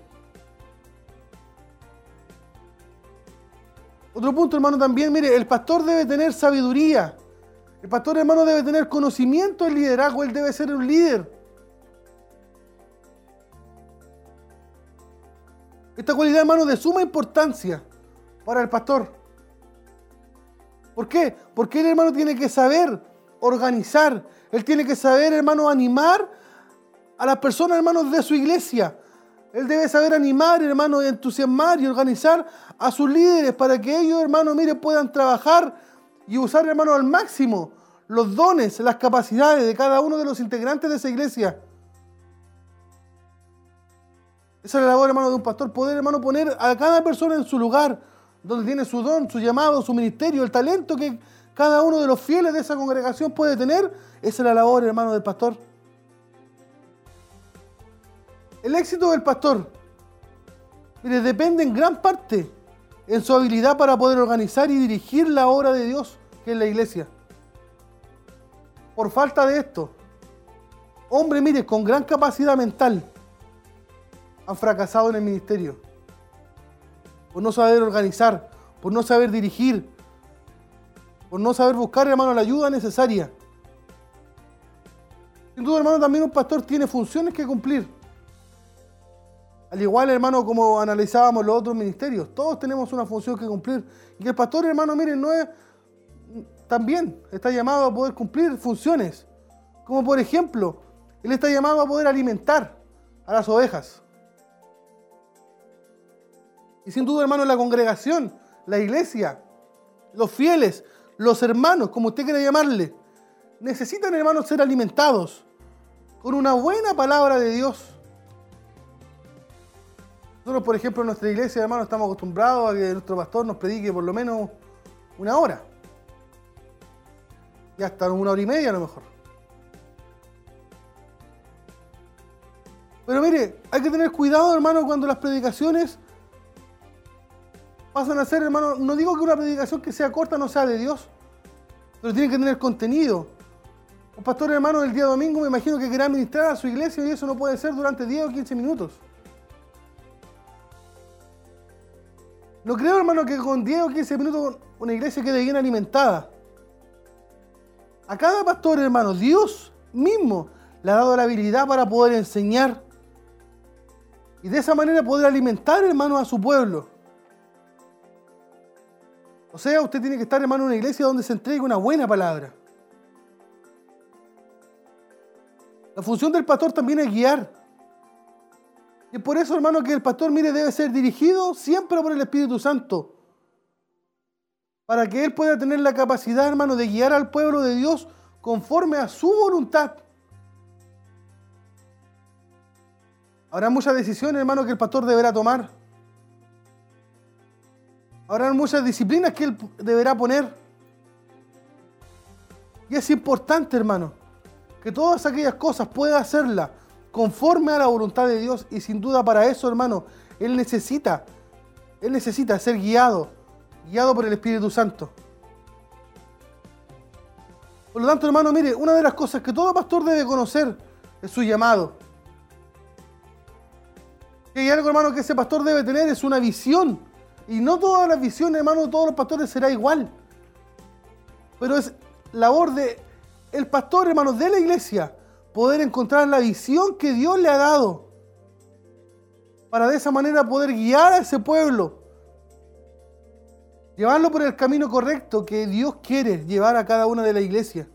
Otro punto, hermano, también, mire, el pastor debe tener sabiduría. El pastor, hermano, debe tener conocimiento del liderazgo, él debe ser un líder. Esta cualidad, hermano, de suma importancia para el pastor. ¿Por qué? Porque el hermano tiene que saber organizar. Él tiene que saber, hermano, animar a las personas, hermanos, de su iglesia. Él debe saber animar, hermano, entusiasmar y organizar a sus líderes para que ellos, hermano, mire, puedan trabajar y usar, hermano, al máximo los dones, las capacidades de cada uno de los integrantes de esa iglesia. Esa es la labor, hermano, de un pastor, poder, hermano, poner a cada persona en su lugar, donde tiene su don, su llamado, su ministerio, el talento que cada uno de los fieles de esa congregación puede tener. Esa es la labor, hermano, del pastor. El éxito del pastor, depende en gran parte en su habilidad para poder organizar y dirigir la obra de Dios, que es la iglesia. Por falta de esto, hombre, mire, con gran capacidad mental, han fracasado en el ministerio. Por no saber organizar, por no saber dirigir, por no saber buscar, hermano, la ayuda necesaria. Sin duda, hermano, también un pastor tiene funciones que cumplir. Al igual, hermano, como analizábamos los otros ministerios, todos tenemos una función que cumplir. Y el pastor, hermano, miren, no es. También está llamado a poder cumplir funciones. Como por ejemplo, él está llamado a poder alimentar a las ovejas. Y sin duda, hermano, la congregación, la iglesia, los fieles, los hermanos, como usted quiera llamarle, necesitan, hermanos, ser alimentados con una buena palabra de Dios. Nosotros, por ejemplo, en nuestra iglesia, hermano, estamos acostumbrados a que nuestro pastor nos predique por lo menos una hora. Y hasta una hora y media a lo mejor. Pero mire, hay que tener cuidado, hermano, cuando las predicaciones pasan a ser, hermano, no digo que una predicación que sea corta no sea de Dios, pero tiene que tener contenido. Un pastor, hermano, el día domingo me imagino que querrá ministrar a su iglesia y eso no puede ser durante 10 o 15 minutos. No creo, hermano, que con 10 o 15 minutos una iglesia quede bien alimentada. A cada pastor, hermano, Dios mismo le ha dado la habilidad para poder enseñar y de esa manera poder alimentar, hermano, a su pueblo. O sea, usted tiene que estar, hermano, en una iglesia donde se entregue una buena palabra. La función del pastor también es guiar. Y por eso, hermano, que el pastor, mire, debe ser dirigido siempre por el Espíritu Santo. para que Él pueda tener la capacidad, hermano, de guiar al pueblo de Dios conforme a su voluntad. Habrá muchas decisiones, hermano, que el pastor deberá tomar. Habrá muchas disciplinas que él deberá poner. Y es importante, hermano, que todas aquellas cosas pueda hacerlas conforme a la voluntad de Dios. Y sin duda para eso, hermano, Él necesita, Él necesita ser guiado, guiado por el Espíritu Santo. Por lo tanto, hermano, mire, una de las cosas que todo pastor debe conocer es su llamado. Y hay algo, hermano, que ese pastor debe tener, es una visión. Y no todas las visiones, hermano, todos los pastores será igual. Pero es labor de el pastor, hermano, de la iglesia, poder encontrar la visión que Dios le ha dado. Para de esa manera poder guiar a ese pueblo. Llevarlo por el camino correcto que Dios quiere llevar a cada una de la iglesia.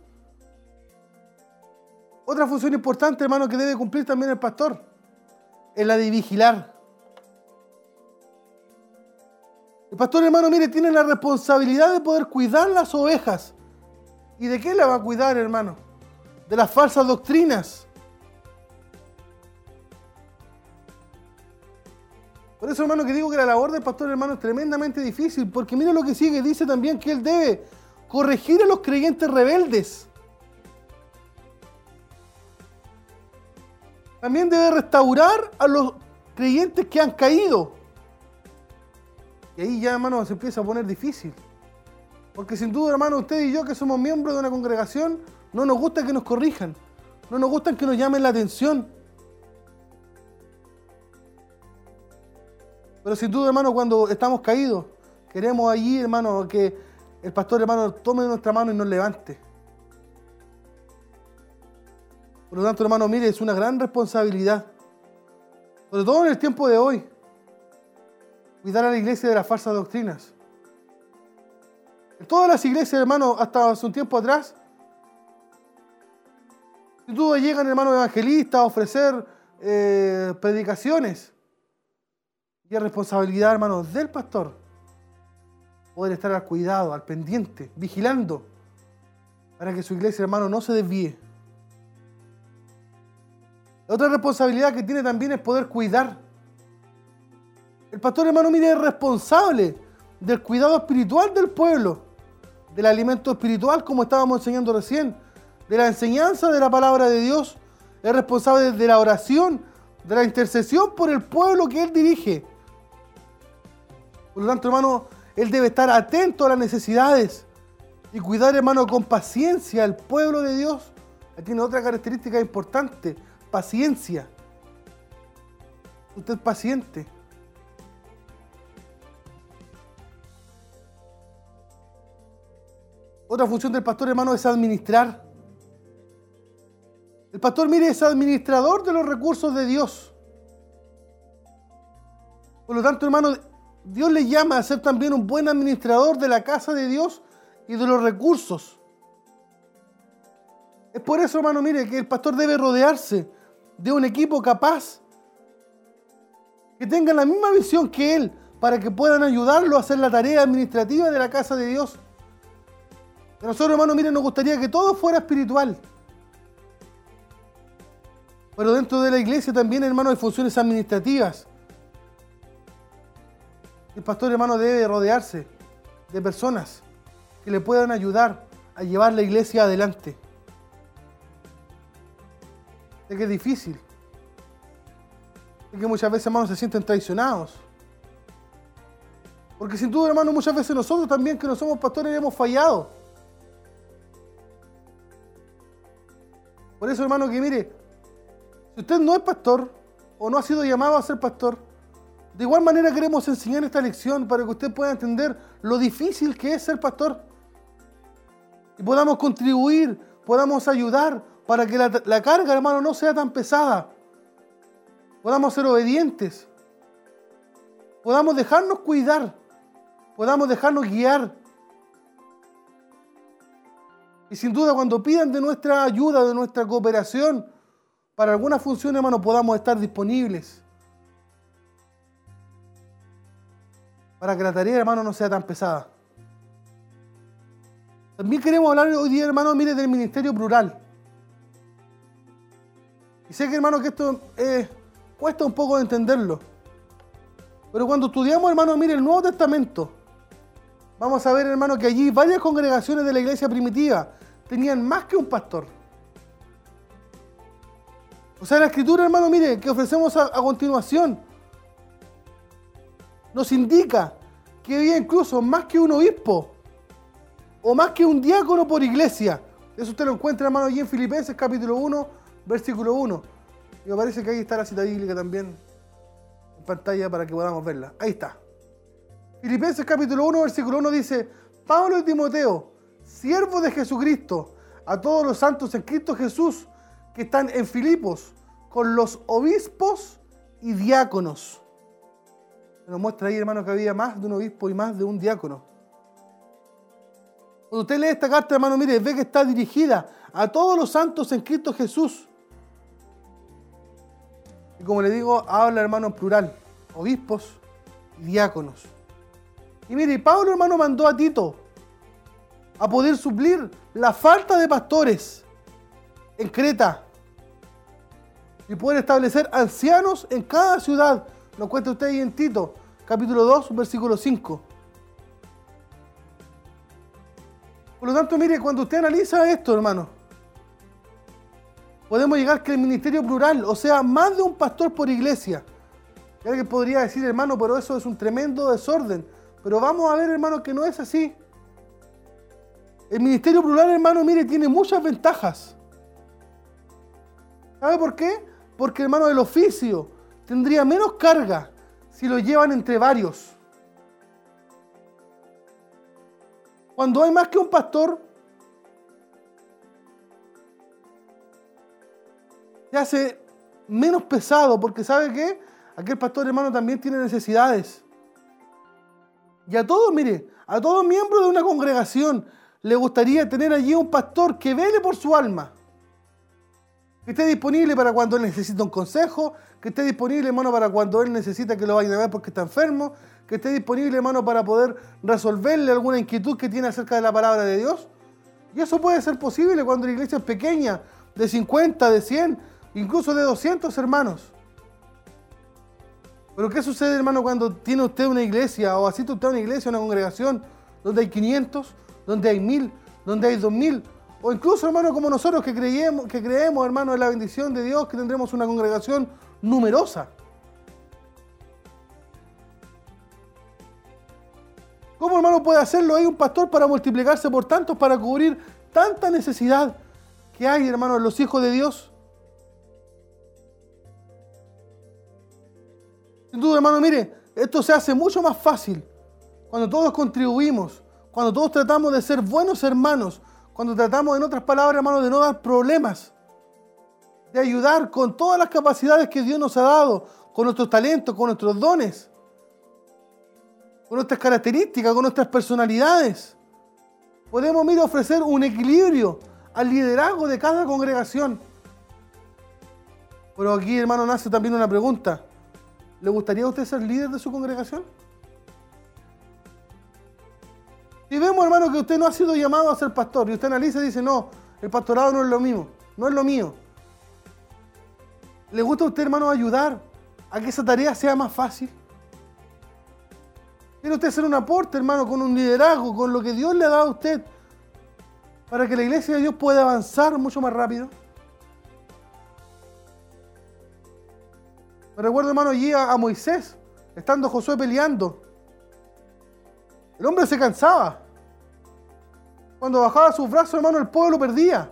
Otra función importante, hermano, que debe cumplir también el pastor es la de vigilar. El pastor, hermano, mire, tiene la responsabilidad de poder cuidar las ovejas. ¿Y de qué la va a cuidar, hermano? De las falsas doctrinas. Por eso, hermano, que digo que la labor del pastor, hermano, es tremendamente difícil, porque mire lo que sigue, dice también que él debe corregir a los creyentes rebeldes. También debe restaurar a los creyentes que han caído. Y ahí ya, hermano, se empieza a poner difícil. Porque sin duda, hermano, usted y yo que somos miembros de una congregación, no nos gusta que nos corrijan. No nos gusta que nos llamen la atención. Pero sin duda, hermano, cuando estamos caídos, queremos allí, hermano, que el pastor, hermano, tome nuestra mano y nos levante. Por lo tanto, hermano, mire, es una gran responsabilidad. Sobre todo en el tiempo de hoy. Cuidar a la iglesia de las falsas doctrinas. En todas las iglesias, hermano, hasta hace un tiempo atrás, sin duda llegan, hermanos evangelistas a ofrecer eh, predicaciones. Y es responsabilidad, hermanos, del pastor poder estar al cuidado, al pendiente, vigilando, para que su iglesia, hermano, no se desvíe. Otra responsabilidad que tiene también es poder cuidar. El pastor hermano, mire, es responsable del cuidado espiritual del pueblo, del alimento espiritual, como estábamos enseñando recién, de la enseñanza de la palabra de Dios. Es responsable de la oración, de la intercesión por el pueblo que él dirige. Por lo tanto, hermano, él debe estar atento a las necesidades y cuidar, hermano, con paciencia al pueblo de Dios. tiene otra característica importante paciencia. Usted es paciente. Otra función del pastor, hermano, es administrar. El pastor, mire, es administrador de los recursos de Dios. Por lo tanto, hermano, Dios le llama a ser también un buen administrador de la casa de Dios y de los recursos. Es por eso, hermano, mire, que el pastor debe rodearse de un equipo capaz, que tengan la misma visión que él, para que puedan ayudarlo a hacer la tarea administrativa de la casa de Dios. A nosotros, hermanos, miren, nos gustaría que todo fuera espiritual. Pero dentro de la iglesia también, hermano, hay funciones administrativas. El pastor, hermano, debe rodearse de personas que le puedan ayudar a llevar la iglesia adelante de que es difícil. De que muchas veces, hermanos, se sienten traicionados. Porque sin duda, hermano, muchas veces nosotros también que no somos pastores hemos fallado. Por eso, hermano, que mire, si usted no es pastor o no ha sido llamado a ser pastor, de igual manera queremos enseñar esta lección para que usted pueda entender lo difícil que es ser pastor. Y podamos contribuir, podamos ayudar, para que la, carga, hermano, no sea tan pesada. Podamos ser obedientes. Podamos dejarnos cuidar. Podamos dejarnos guiar. Y sin duda, cuando pidan de nuestra ayuda, de nuestra cooperación, para alguna función, hermano, podamos estar disponibles. Para que la tarea, hermano, no sea tan pesada. También queremos hablar hoy día, hermano, mire, del ministerio plural. Y sé que, hermano, que esto eh, cuesta un poco de entenderlo. Pero cuando estudiamos, hermano, mire, el Nuevo Testamento, vamos a ver, hermano, que allí varias congregaciones de la iglesia primitiva tenían más que un pastor. O sea, la escritura, hermano, mire, que ofrecemos a, continuación, nos indica que había incluso más que un obispo o más que un diácono por iglesia. Eso usted lo encuentra, hermano, allí en Filipenses capítulo 1, versículo 1. Y me parece que ahí está la cita bíblica también en pantalla para que podamos verla. Ahí está. Filipenses capítulo 1, versículo 1 dice, Pablo y Timoteo, siervos de Jesucristo, a todos los santos en Cristo Jesús que están en Filipos, con los obispos y diáconos. Nos muestra ahí, hermano, que había más de un obispo y más de un diácono. Cuando usted lee esta carta, hermano, mire, ve que está dirigida a todos los santos en Cristo Jesús. Y como le digo, habla, hermano, en plural, obispos y diáconos. Y mire, Pablo, hermano, mandó a Tito a poder suplir la falta de pastores en Creta y poder establecer ancianos en cada ciudad. Lo cuenta usted ahí en Tito, capítulo 2, versículo 5. Por lo tanto, mire, cuando usted analiza esto, hermano, podemos llegar que el ministerio plural, o sea, más de un pastor por iglesia. Y alguien podría decir, hermano, pero eso es un tremendo desorden. Pero vamos a ver, hermano, que no es así. El ministerio plural, hermano, mire, tiene muchas ventajas. ¿Sabe por qué? Porque, hermano, el oficio tendría menos carga si lo llevan entre varios. Cuando hay más que un pastor, se hace menos pesado, porque ¿sabe qué? Aquel pastor hermano también tiene necesidades. Y a todos, mire, a todo miembro de una congregación le gustaría tener allí un pastor que vele por su alma. Que esté disponible para cuando él necesita un consejo, que esté disponible, hermano, para cuando él necesita que lo vayan a ver porque está enfermo, que esté disponible, hermano, para poder resolverle alguna inquietud que tiene acerca de la palabra de Dios. Y eso puede ser posible cuando la iglesia es pequeña, de 50, de 100, incluso de 200 hermanos. Pero ¿qué sucede, hermano, cuando tiene usted una iglesia o asiste usted a una iglesia, una congregación, donde hay 500, donde hay 1000, donde hay 2000? O incluso, hermano, como nosotros que creemos, que creemos, hermano, en la bendición de Dios, que tendremos una congregación numerosa. ¿Cómo, hermano, puede hacerlo ahí un pastor para multiplicarse por tantos, para cubrir tanta necesidad que hay, hermano, en los hijos de Dios? Sin duda, hermano, mire, esto se hace mucho más fácil cuando todos contribuimos, cuando todos tratamos de ser buenos hermanos, cuando tratamos, en otras palabras, hermano, de no dar problemas, de ayudar con todas las capacidades que Dios nos ha dado, con nuestros talentos, con nuestros dones, con nuestras características, con nuestras personalidades. Podemos, mira, ofrecer un equilibrio al liderazgo de cada congregación. Pero aquí, hermano, nace también una pregunta. ¿Le gustaría a usted ser líder de su congregación? Si vemos, hermano, que usted no ha sido llamado a ser pastor y usted analiza y dice, no, el pastorado no es lo mismo, no es lo mío. ¿Le gusta a usted, hermano, ayudar a que esa tarea sea más fácil? ¿Quiere usted hacer un aporte, hermano, con un liderazgo, con lo que Dios le ha dado a usted, para que la iglesia de Dios pueda avanzar mucho más rápido? Recuerdo, hermano, allí a, a Moisés, estando Josué peleando. El hombre se cansaba. Cuando bajaba sus brazos, hermano, el pueblo perdía.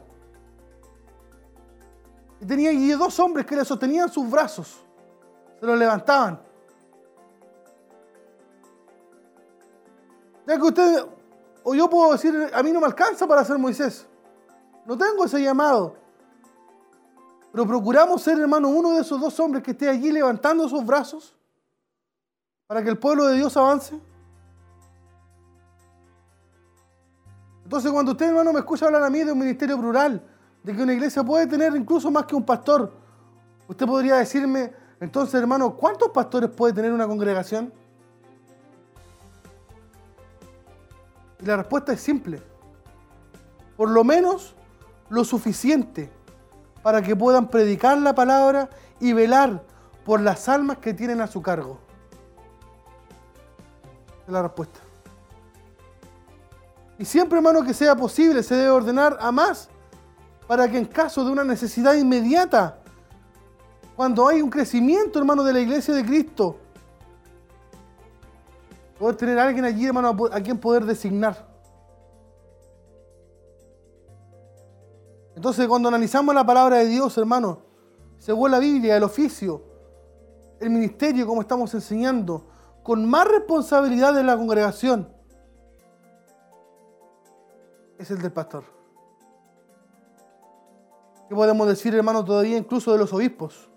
Y tenía allí dos hombres que le sostenían sus brazos. Se los levantaban. Ya que usted, o yo puedo decir, a mí no me alcanza para ser Moisés. No tengo ese llamado. Pero procuramos ser, hermano, uno de esos dos hombres que esté allí levantando sus brazos para que el pueblo de Dios avance. Entonces, cuando usted, hermano, me escucha hablar a mí de un ministerio plural, de que una iglesia puede tener incluso más que un pastor, usted podría decirme, entonces, hermano, ¿cuántos pastores puede tener una congregación? Y la respuesta es simple. por lo menos lo suficiente para que puedan predicar la palabra y velar por las almas que tienen a su cargo. Es la respuesta. Y siempre, hermano, que sea posible, se debe ordenar a más para que en caso de una necesidad inmediata, cuando hay un crecimiento, hermano, de la iglesia de Cristo, poder tener a alguien allí, hermano, a quien poder designar. Entonces, cuando analizamos la palabra de Dios, hermano, según la Biblia, el oficio, el ministerio, como estamos enseñando, con más responsabilidad de la congregación, es el del pastor. ¿Qué podemos decir, hermano, todavía incluso de los obispos?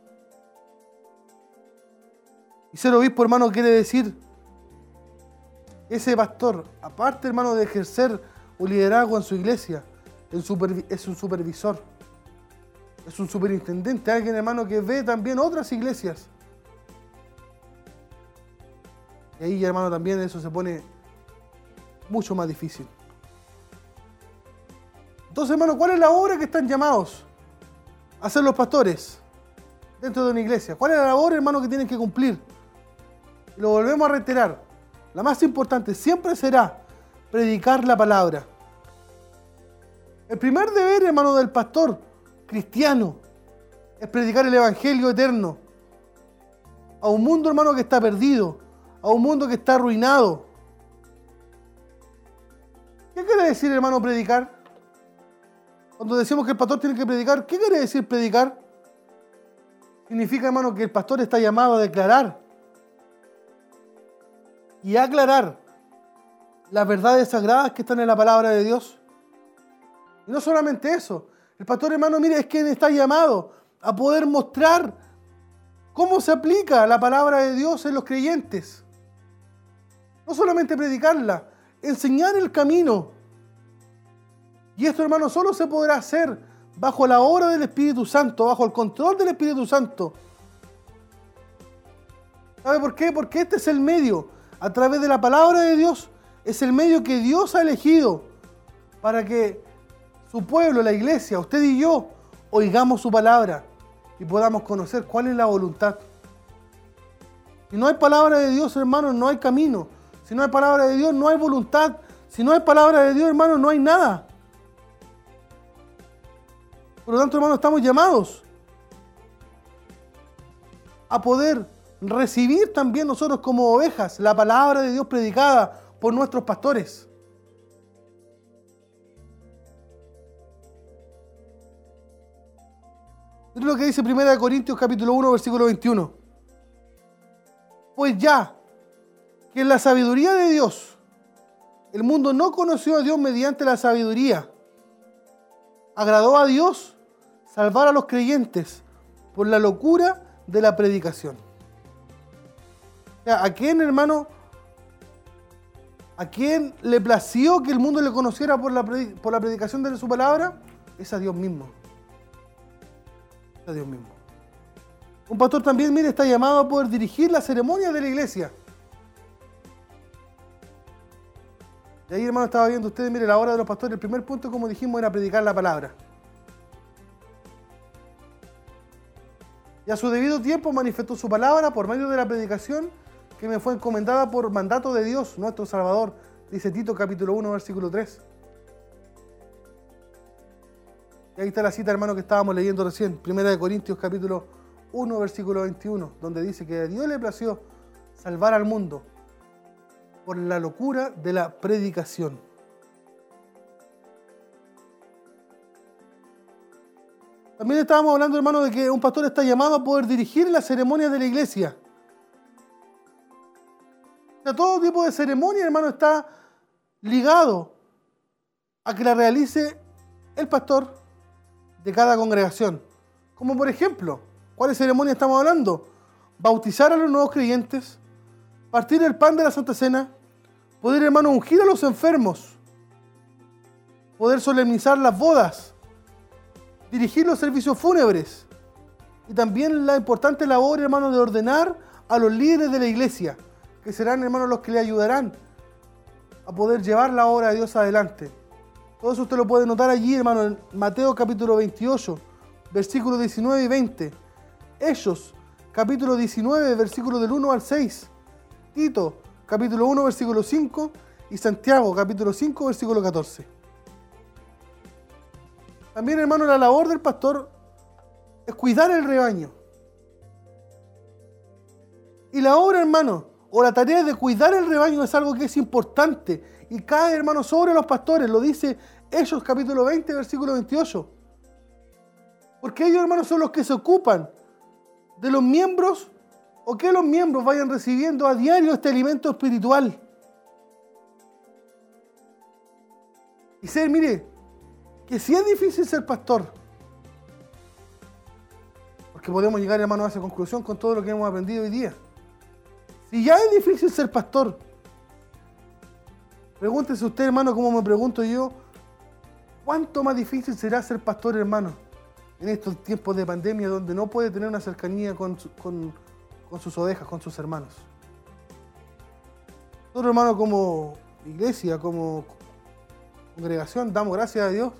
Y ser obispo, hermano, quiere decir ese pastor, aparte, hermano, de ejercer un liderazgo en su iglesia, es un supervisor, es un superintendente, alguien hermano que ve también otras iglesias. Y ahí hermano también eso se pone mucho más difícil. Entonces hermano, ¿cuál es la obra que están llamados a hacer los pastores dentro de una iglesia? ¿Cuál es la labor hermano que tienen que cumplir? Lo volvemos a reiterar. La más importante siempre será predicar la palabra. El primer deber, hermano, del pastor cristiano es predicar el Evangelio eterno a un mundo, hermano, que está perdido, a un mundo que está arruinado. ¿Qué quiere decir, hermano, predicar? Cuando decimos que el pastor tiene que predicar, ¿qué quiere decir predicar? Significa, hermano, que el pastor está llamado a declarar y a aclarar las verdades sagradas que están en la palabra de Dios. Y no solamente eso, el pastor hermano, mire, es quien está llamado a poder mostrar cómo se aplica la palabra de Dios en los creyentes. No solamente predicarla, enseñar el camino. Y esto, hermano, solo se podrá hacer bajo la obra del Espíritu Santo, bajo el control del Espíritu Santo. ¿Sabe por qué? Porque este es el medio, a través de la palabra de Dios, es el medio que Dios ha elegido para que su pueblo, la iglesia, usted y yo, oigamos su palabra y podamos conocer cuál es la voluntad. Si no hay palabra de Dios, hermano, no hay camino. Si no hay palabra de Dios, no hay voluntad. Si no hay palabra de Dios, hermano, no hay nada. Por lo tanto, hermano, estamos llamados a poder recibir también nosotros como ovejas la palabra de Dios predicada por nuestros pastores. Miren lo que dice 1 Corintios capítulo 1, versículo 21. Pues ya que en la sabiduría de Dios, el mundo no conoció a Dios mediante la sabiduría. Agradó a Dios salvar a los creyentes por la locura de la predicación. ¿A quién, hermano? ¿A quién le plació que el mundo le conociera por la, por la predicación de su palabra? Es a Dios mismo a Dios mismo. Un pastor también, mire, está llamado a poder dirigir la ceremonia de la iglesia. Y ahí, hermano, estaba viendo ustedes, mire, la hora de los pastores, el primer punto, como dijimos, era predicar la palabra. Y a su debido tiempo manifestó su palabra por medio de la predicación que me fue encomendada por mandato de Dios, nuestro Salvador, dice Tito capítulo 1, versículo 3. Y ahí está la cita, hermano, que estábamos leyendo recién, Primera de Corintios capítulo 1, versículo 21, donde dice que a Dios le plació salvar al mundo por la locura de la predicación. También estábamos hablando, hermano, de que un pastor está llamado a poder dirigir las ceremonias de la iglesia. O sea, todo tipo de ceremonia, hermano, está ligado a que la realice el pastor de cada congregación. Como por ejemplo, ¿cuáles ceremonias estamos hablando? Bautizar a los nuevos creyentes, partir el pan de la Santa Cena, poder, hermano, ungir a los enfermos, poder solemnizar las bodas, dirigir los servicios fúnebres y también la importante labor, hermano, de ordenar a los líderes de la iglesia, que serán, hermanos, los que le ayudarán a poder llevar la obra de Dios adelante. Todo eso usted lo puede notar allí, hermano, en Mateo capítulo 28, versículos 19 y 20. Hechos, capítulo 19, versículos del 1 al 6. Tito, capítulo 1, versículo 5. Y Santiago, capítulo 5, versículo 14. También, hermano, la labor del pastor es cuidar el rebaño. Y la obra, hermano, o la tarea de cuidar el rebaño es algo que es importante y cae, hermano, sobre los pastores. Lo dice Hechos capítulo 20, versículo 28. Porque ellos, hermanos, son los que se ocupan de los miembros o que los miembros vayan recibiendo a diario este alimento espiritual. Y ser, mire, que si es difícil ser pastor, porque podemos llegar, hermano, a esa conclusión con todo lo que hemos aprendido hoy día. Si ya es difícil ser pastor, pregúntese usted, hermano, como me pregunto yo, ¿cuánto más difícil será ser pastor, hermano, en estos tiempos de pandemia donde no puede tener una cercanía con, su- con- con sus ovejas, con sus hermanos? Nosotros, hermano, como iglesia, como congregación, damos gracias a Dios.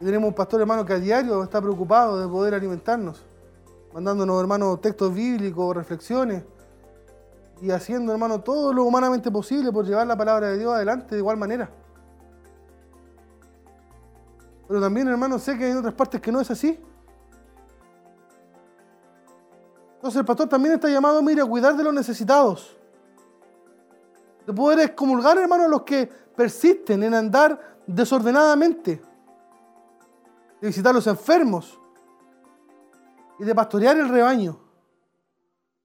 Y tenemos un pastor, hermano, que a diario está preocupado de poder alimentarnos mandándonos, hermano, textos bíblicos, reflexiones, y haciendo, hermano, todo lo humanamente posible por llevar la palabra de Dios adelante de igual manera. Pero también, hermano, sé que hay otras partes que no es así. Entonces el pastor también está llamado, mire, a cuidar de los necesitados. De poder excomulgar, hermano, a los que persisten en andar desordenadamente. De visitar a los enfermos y de pastorear el rebaño.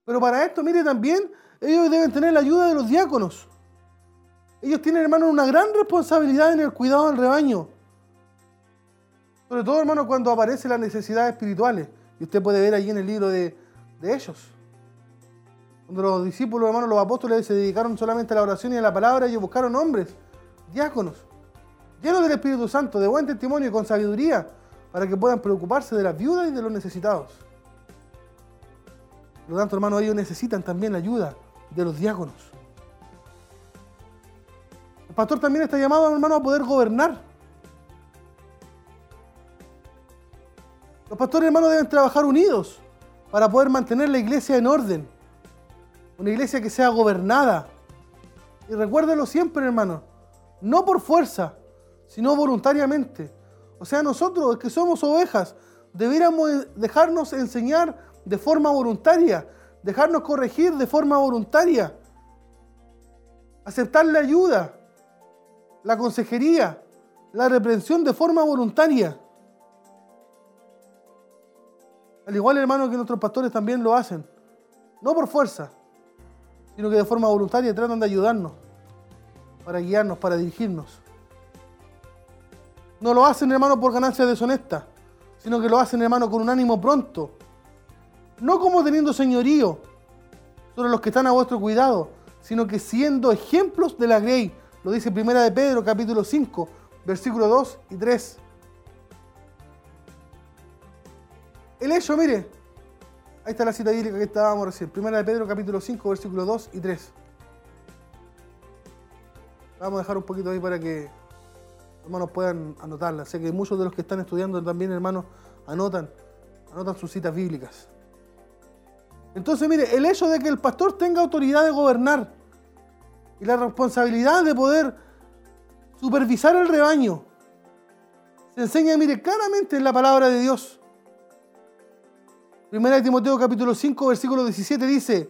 Pero para esto, mire, también ellos deben tener la ayuda de los diáconos. Ellos tienen, hermano, una gran responsabilidad en el cuidado del rebaño. Sobre todo, hermano, cuando aparecen las necesidades espirituales. Y usted puede ver allí en el libro de, de ellos. Cuando los discípulos, hermanos, los apóstoles se dedicaron solamente a la oración y a la palabra, ellos buscaron hombres, diáconos, llenos del Espíritu Santo, de buen testimonio y con sabiduría, para que puedan preocuparse de las viudas y de los necesitados. Por lo tanto, hermano, ellos necesitan también la ayuda de los diáconos. El pastor también está llamado, hermano, a poder gobernar. Los pastores, hermanos, deben trabajar unidos para poder mantener la iglesia en orden. Una iglesia que sea gobernada. Y recuérdelo siempre, hermano, no por fuerza, sino voluntariamente. O sea, nosotros que somos ovejas, debiéramos dejarnos enseñar de forma voluntaria, dejarnos corregir de forma voluntaria, aceptar la ayuda, la consejería, la reprensión de forma voluntaria. Al igual, hermano, que nuestros pastores también lo hacen, no por fuerza, sino que de forma voluntaria tratan de ayudarnos, para guiarnos, para dirigirnos. No lo hacen, hermano, por ganancia deshonesta, sino que lo hacen, hermano, con un ánimo pronto. No como teniendo señorío sobre los que están a vuestro cuidado, sino que siendo ejemplos de la grey. Lo dice Primera de Pedro, capítulo 5, versículos 2 y 3. El hecho, mire, ahí está la cita bíblica que estábamos recién. Primera de Pedro, capítulo 5, versículos 2 y 3. Vamos a dejar un poquito ahí para que hermanos puedan anotarla. Sé que muchos de los que están estudiando también, hermanos, anotan, anotan sus citas bíblicas. Entonces, mire, el hecho de que el pastor tenga autoridad de gobernar y la responsabilidad de poder supervisar el rebaño, se enseña, mire, claramente en la palabra de Dios. Primera Timoteo capítulo 5, versículo 17 dice,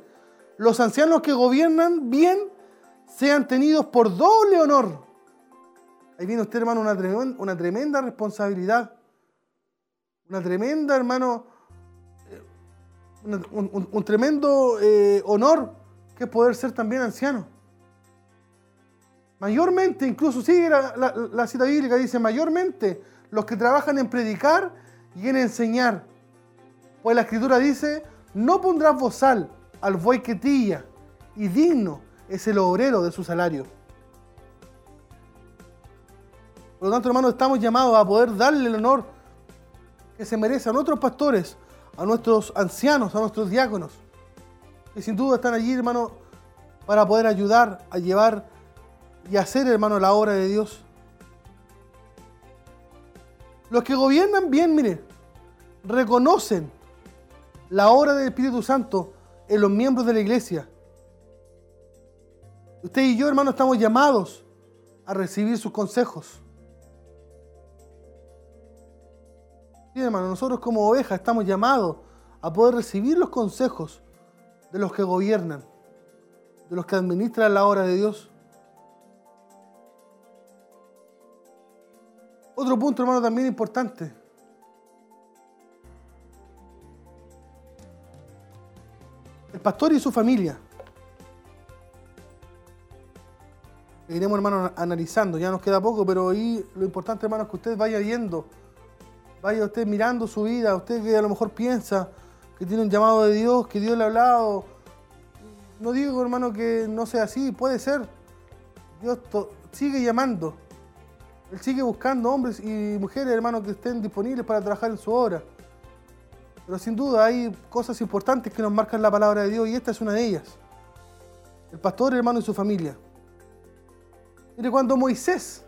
los ancianos que gobiernan bien sean tenidos por doble honor. Ahí viene usted, hermano, una tremenda, una tremenda responsabilidad. Una tremenda, hermano, un, tremendo eh, honor que es poder ser también anciano. Mayormente, incluso sigue la, cita bíblica, dice, mayormente los que trabajan en predicar y en enseñar. Pues la escritura dice, no pondrás bozal al buey que trilla, y digno es el obrero de su salario. Por lo tanto, hermanos, estamos llamados a poder darle el honor que se merecen nuestros pastores, a nuestros ancianos, a nuestros diáconos, que sin duda están allí, hermano, para poder ayudar a llevar y hacer, hermano, la obra de Dios. Los que gobiernan bien, mire, reconocen la obra del Espíritu Santo en los miembros de la iglesia. Usted y yo, hermano, estamos llamados a recibir sus consejos. Sí, hermano, nosotros como ovejas estamos llamados a poder recibir los consejos de los que gobiernan, de los que administran la obra de Dios. Otro punto, hermano, también importante. El pastor y su familia. Iremos, hermano, analizando. Ya nos queda poco, pero ahí lo importante, hermano, es que usted vaya viendo, vaya usted mirando su vida, usted que a lo mejor piensa que tiene un llamado de Dios, que Dios le ha hablado. No digo, hermano, que no sea así, puede ser. Dios sigue llamando. Él sigue buscando hombres y mujeres, hermano, que estén disponibles para trabajar en su obra. Pero sin duda hay cosas importantes que nos marcan la palabra de Dios y esta es una de ellas. El pastor, hermano, y su familia. Mire, cuando Moisés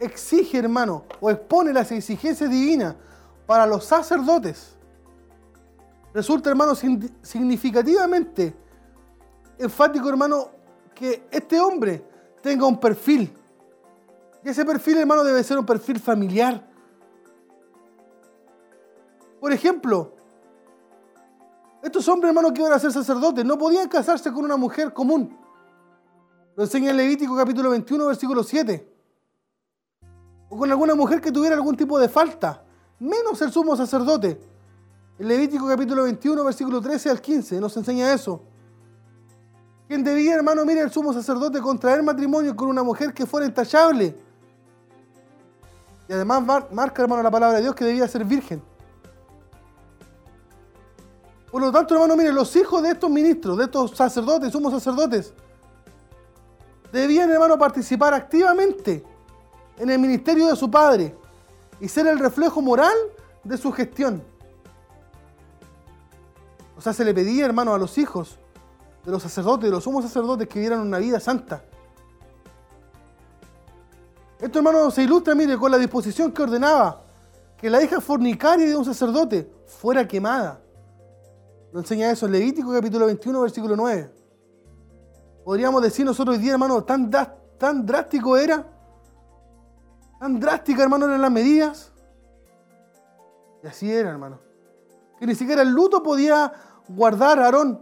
exige, hermano, o expone las exigencias divinas para los sacerdotes, resulta, hermano, significativamente enfático, hermano, que este hombre tenga un perfil. Y ese perfil, hermano, debe ser un perfil familiar. Por ejemplo, estos hombres, hermano, que iban a ser sacerdotes, no podían casarse con una mujer común. Lo enseña en Levítico capítulo 21, versículo 7. O con alguna mujer que tuviera algún tipo de falta, menos el sumo sacerdote. En Levítico capítulo 21, versículo 13 al 15, nos enseña eso. Quien debía, hermano, mire el sumo sacerdote contraer matrimonio con una mujer que fuera intachable. Y además marca, hermano, la palabra de Dios que debía ser virgen. Por lo tanto, hermano, mire, los hijos de estos ministros, de estos sacerdotes, sumos sacerdotes, debían, hermano, participar activamente en el ministerio de su padre y ser el reflejo moral de su gestión. O sea, se le pedía, hermano, a los hijos de los sacerdotes, de los sumos sacerdotes, que vieran una vida santa. Esto, hermano, se ilustra, mire, con la disposición que ordenaba que la hija fornicaria de un sacerdote fuera quemada. Lo enseña eso en Levítico capítulo 21, versículo 9 podríamos decir nosotros hoy día, hermano, tan, tan drástico era, tan drástica, hermano, eran las medidas. Y así era, hermano. Que ni siquiera el luto podía guardar a Aarón.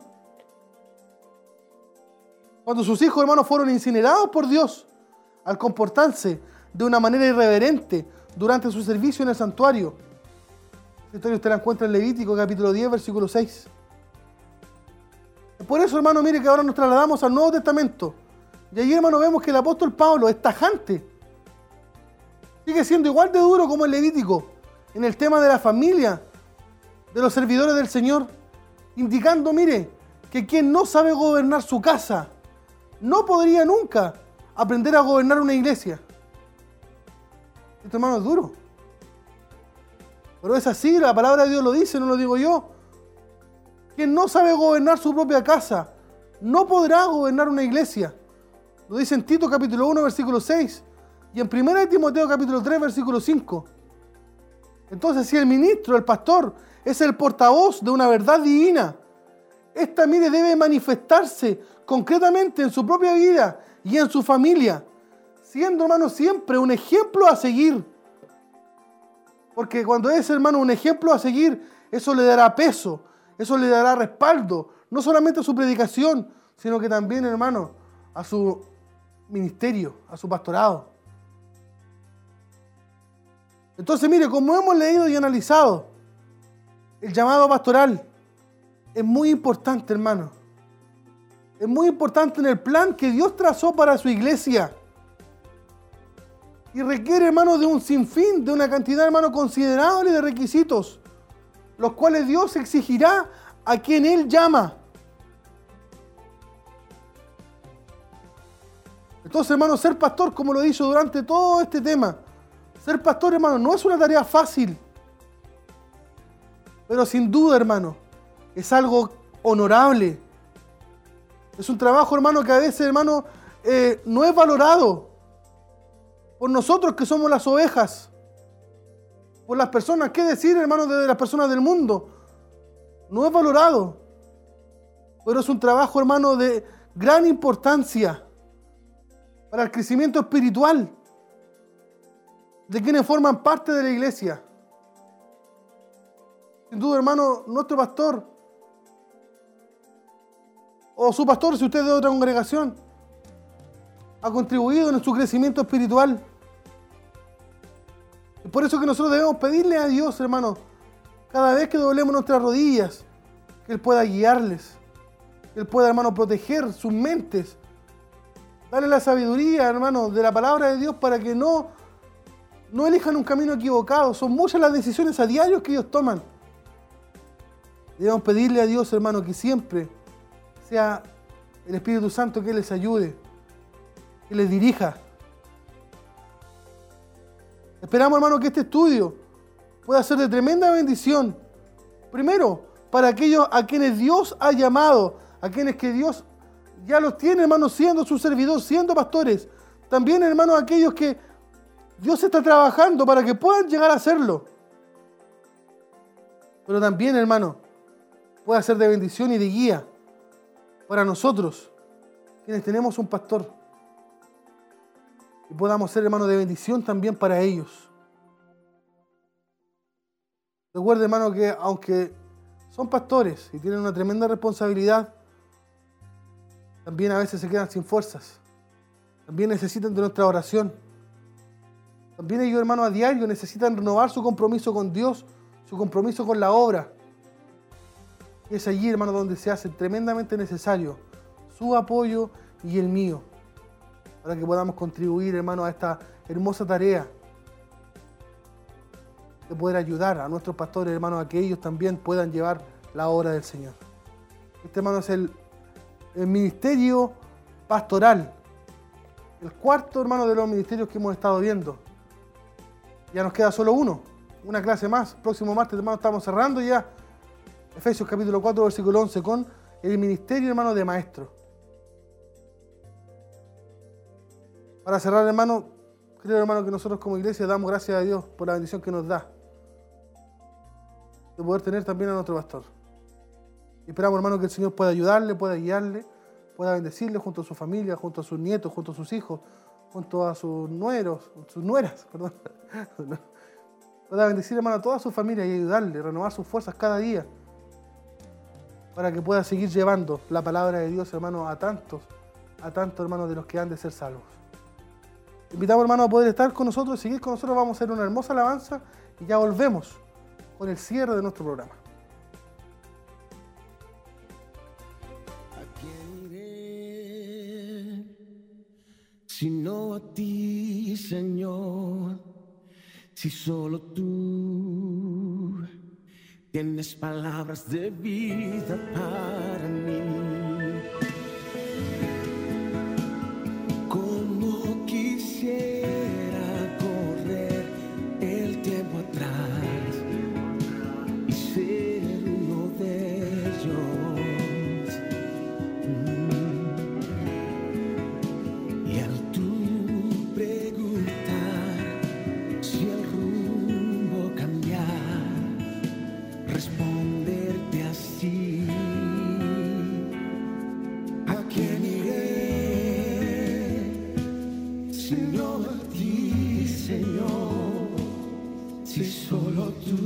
Cuando sus hijos, hermanos, fueron incinerados por Dios al comportarse de una manera irreverente durante su servicio en el santuario. Esta historia usted la encuentra en Levítico capítulo 10, versículo 6. Por eso, hermano, mire que ahora nos trasladamos al Nuevo Testamento. Y ahí, hermano, vemos que el apóstol Pablo es tajante. Sigue siendo igual de duro como el Levítico en el tema de la familia, de los servidores del Señor, indicando, mire, que quien no sabe gobernar su casa, no podría nunca aprender a gobernar una iglesia. Esto, hermano, es duro. Pero es así, la palabra de Dios lo dice, no lo digo yo. Quien no sabe gobernar su propia casa, no podrá gobernar una iglesia. Lo dice en Tito capítulo 1, versículo 6. Y en 1 Timoteo capítulo 3, versículo 5. Entonces, si el ministro, el pastor, es el portavoz de una verdad divina, esta, mire, debe manifestarse concretamente en su propia vida y en su familia, siendo, hermano, siempre un ejemplo a seguir. Porque cuando es, hermano, un ejemplo a seguir, eso le dará peso, eso le dará respaldo, no solamente a su predicación, sino que también, hermano, a su ministerio, a su pastorado. Entonces, mire, como hemos leído y analizado, el llamado pastoral es muy importante, hermano. Es muy importante en el plan que Dios trazó para su iglesia. Y requiere, hermano, de un sinfín, de una cantidad, hermano, considerable de requisitos los cuales Dios exigirá a quien Él llama. Entonces, hermano, ser pastor, como lo he dicho durante todo este tema, ser pastor, hermano, no es una tarea fácil. Pero sin duda, hermano, es algo honorable. Es un trabajo, hermano, que a veces, hermano, eh, no es valorado por nosotros que somos las ovejas. por las personas. ¿Qué decir, hermanos, de las personas del mundo? No es valorado. Pero es un trabajo, hermano, de gran importancia para el crecimiento espiritual de quienes forman parte de la iglesia. Sin duda, hermano, nuestro pastor o su pastor, si usted es de otra congregación, ha contribuido en su crecimiento espiritual. Y por eso que nosotros debemos pedirle a Dios, hermano, cada vez que doblemos nuestras rodillas, que Él pueda guiarles, que Él pueda, hermano, proteger sus mentes, darle la sabiduría, hermano, de la palabra de Dios para que no, no elijan un camino equivocado. Son muchas las decisiones a diario que ellos toman. Debemos pedirle a Dios, hermano, que siempre sea el Espíritu Santo que les ayude, que les dirija. Esperamos, hermano, que este estudio pueda ser de tremenda bendición. Primero, para aquellos a quienes Dios ha llamado, a quienes que Dios ya los tiene, hermano, siendo su servidor, siendo pastores. También, hermano, aquellos que Dios está trabajando para que puedan llegar a hacerlo. Pero también, hermano, pueda ser de bendición y de guía para nosotros, quienes tenemos un pastor. Y podamos ser hermanos de bendición también para ellos. Recuerde, hermano, que aunque son pastores y tienen una tremenda responsabilidad, también a veces se quedan sin fuerzas. También necesitan de nuestra oración. También ellos, hermanos, a diario necesitan renovar su compromiso con Dios, su compromiso con la obra. Y es allí, hermano, donde se hace tremendamente necesario su apoyo y el mío, para que podamos contribuir, hermano, a esta hermosa tarea de poder ayudar a nuestros pastores, hermanos, a que ellos también puedan llevar la obra del Señor. Este, hermano, es el ministerio pastoral, el cuarto, hermano, de los ministerios que hemos estado viendo. Ya nos queda solo uno, una clase más. Próximo martes, hermano, estamos cerrando ya Efesios capítulo 4, versículo 11, con el ministerio, hermano, de maestro. Para cerrar, hermano, creo, hermano, que nosotros como iglesia damos gracias a Dios por la bendición que nos da de poder tener también a nuestro pastor. Esperamos, hermano, que el Señor pueda ayudarle, pueda guiarle, pueda bendecirle junto a su familia, junto a sus nietos, junto a sus hijos, junto a sus nueros, sus nueras, perdón. pueda bendecir, hermano, a toda su familia y ayudarle, renovar sus fuerzas cada día para que pueda seguir llevando la palabra de Dios, hermano, a tantos, a tantos hermanos de los que han de ser salvos. Invitamos, hermano, a poder estar con nosotros, seguir con nosotros, vamos a hacer una hermosa alabanza y ya volvemos con el cierre de nuestro programa. Sino a ti, Señor, si solo tú tienes palabras de vida para mí. Como quisiera responderte así. ¿A quién iré? Sino a ti, Señor, si solo tú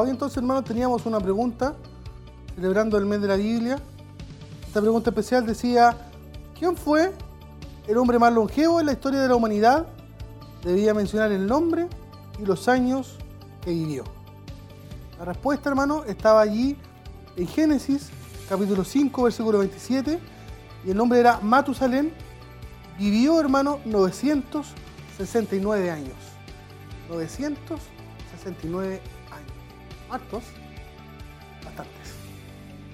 Hoy entonces, hermanos, teníamos una pregunta, celebrando el mes de la Biblia. Esta pregunta especial decía, ¿quién fue el hombre más longevo en la historia de la humanidad? Debía mencionar el nombre y los años que vivió. La respuesta, hermano, estaba allí en Génesis, capítulo 5, versículo 27, y el nombre era Matusalén. Vivió, hermano, 969 años. 969 años. ¿Hartos? Bastantes.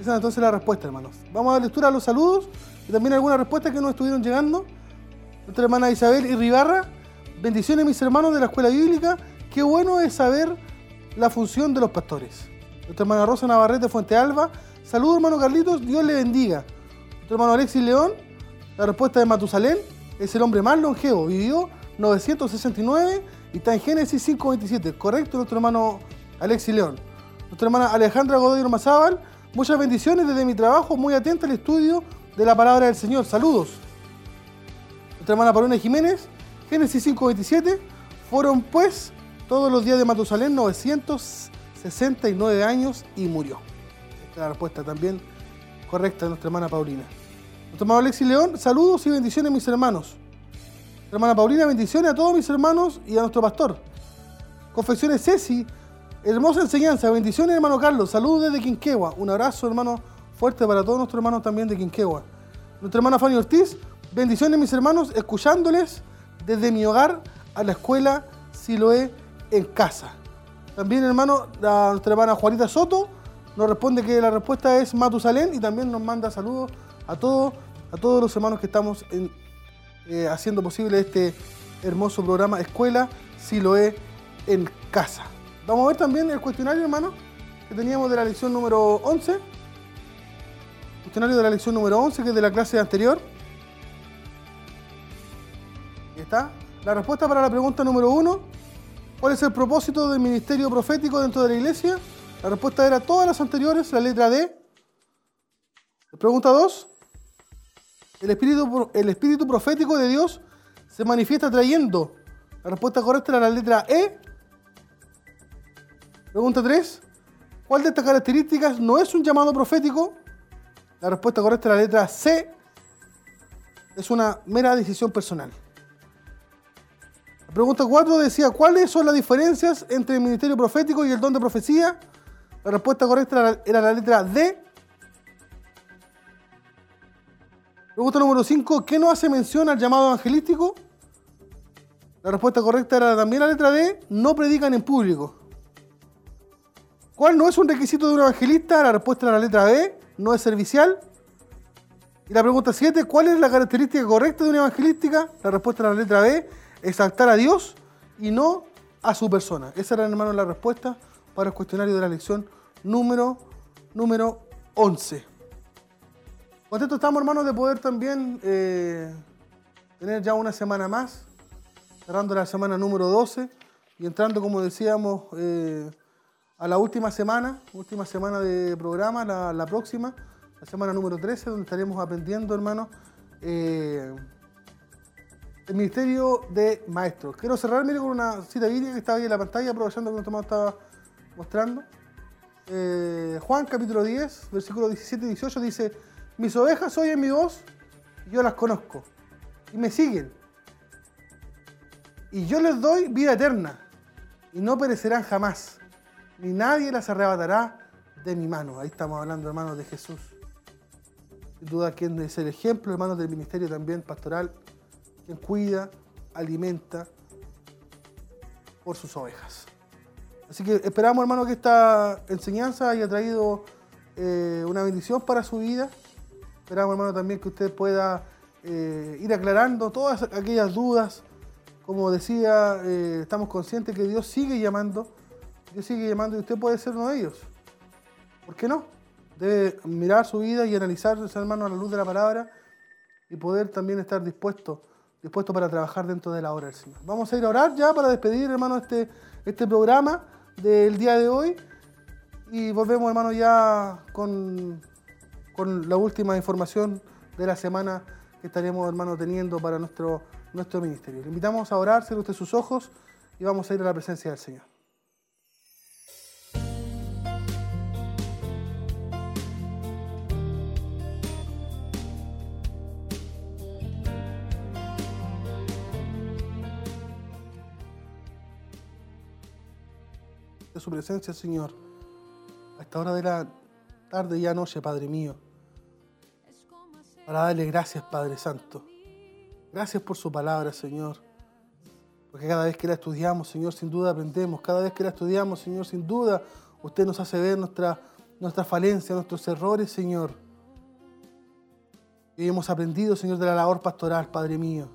Esa es entonces la respuesta, hermanos. Vamos a dar lectura a los saludos y también algunas respuestas que nos estuvieron llegando. Nuestra hermana Isabel Irribarra. Bendiciones, mis hermanos de la escuela bíblica. Qué bueno es saber la función de los pastores. Nuestra hermana Rosa Navarrete Fuente Alba. Saludos, hermano Carlitos. Dios le bendiga. Nuestro hermano Alexis León. La respuesta de Matusalén. Es el hombre más longevo. Vivió 969 y está en Génesis 5.27. Correcto, nuestro hermano Alexis León. Nuestra hermana Alejandra Godoy Ormazábal. Muchas bendiciones desde mi trabajo. Muy atenta al estudio de la palabra del Señor. Saludos. Nuestra hermana Paloma Jiménez. Génesis 5.27. Fueron pues todos los días de Matusalén 969 años y murió. Esta es la respuesta también correcta de nuestra hermana Paulina. Nuestro hermano Alexis León, saludos y bendiciones mis hermanos. Nuestra hermana Paulina, bendiciones a todos mis hermanos y a nuestro pastor. Confecciones Ceci, hermosa enseñanza, bendiciones hermano Carlos, saludos desde Quinquegua. Un abrazo hermano fuerte para todos nuestros hermanos también de Quinquegua. Nuestra hermana Fanny Ortiz, bendiciones mis hermanos, escuchándoles desde mi hogar a la escuela Siloé en casa. También, hermano, nuestra hermana Juanita Soto nos responde que la respuesta es Matusalén y también nos manda saludos a todos, a todos los hermanos que estamos en- eh, haciendo posible este hermoso programa Escuela Siloé en casa. Vamos a ver también el cuestionario, hermano, que teníamos de la lección número 11. Cuestionario de la lección número 11, que es de la clase anterior. Ahí está. La respuesta para la pregunta número 1. ¿Cuál es el propósito del ministerio profético dentro de la iglesia? La respuesta era todas las anteriores, la letra D. Pregunta 2. El espíritu, el espíritu profético de Dios se manifiesta trayendo. La respuesta correcta era la letra E. Pregunta 3. ¿Cuál de estas características no es un llamado profético? La respuesta correcta es la letra C. Es una mera decisión personal. Pregunta 4 decía, ¿cuáles son las diferencias entre el ministerio profético y el don de profecía? La respuesta correcta era la letra D. Pregunta número 5, ¿qué no hace mención al llamado evangelístico? La respuesta correcta era también la letra D, no predican en público. ¿Cuál no es un requisito de un evangelista? La respuesta era la letra B, no es servicial. Y la pregunta 7, ¿cuál es la característica correcta de una evangelística? La respuesta era la letra B, exaltar a Dios y no a su persona. Esa era, hermano, la respuesta para el cuestionario de la lección número, número 11. Contentos estamos, hermanos, de poder también eh, tener ya una semana más, cerrando la semana número 12 y entrando, como decíamos, eh, a la última semana, última semana de programa, la, próxima, la semana número 13, donde estaremos aprendiendo, hermanos, eh, el Ministerio de Maestros. Quiero cerrar, mire, con una cita bíblica que estaba ahí en la pantalla, aprovechando que nuestro hermano estaba mostrando. Eh, Juan capítulo 10, versículo 17 y 18 dice, mis ovejas oyen mi voz y yo las conozco y me siguen. Y yo les doy vida eterna y no perecerán jamás, ni nadie las arrebatará de mi mano. Ahí estamos hablando, hermanos, de Jesús. Sin duda, quien es el ejemplo, hermanos, del ministerio también pastoral, quien cuida, alimenta por sus ovejas. Así que esperamos, hermano, que esta enseñanza haya traído eh, una bendición para su vida. Esperamos, hermano, también que usted pueda eh, ir aclarando todas aquellas dudas. Como decía, eh, estamos conscientes que Dios sigue llamando. Dios sigue llamando y usted puede ser uno de ellos. ¿Por qué no? Debe mirar su vida y analizarse, hermano, a la luz de la palabra y poder también estar dispuesto, dispuesto para trabajar dentro de la obra del Señor. Vamos a ir a orar ya para despedir, hermano, este, este programa del día de hoy y volvemos, hermano, ya con, con la última información de la semana que estaremos, hermano, teniendo para nuestro, nuestro ministerio. Le invitamos a orar, cierre usted sus ojos y vamos a ir a la presencia del Señor. Su presencia, Señor, a esta hora de la tarde y noche, Padre mío, para darle gracias, Padre Santo. Gracias por su palabra, Señor. Porque cada vez que la estudiamos, Señor, sin duda aprendemos. Cada vez que la estudiamos, Señor, sin duda, usted nos hace ver nuestra, nuestra falencia, nuestros errores, Señor. Y hemos aprendido, Señor, de la labor pastoral, Padre mío.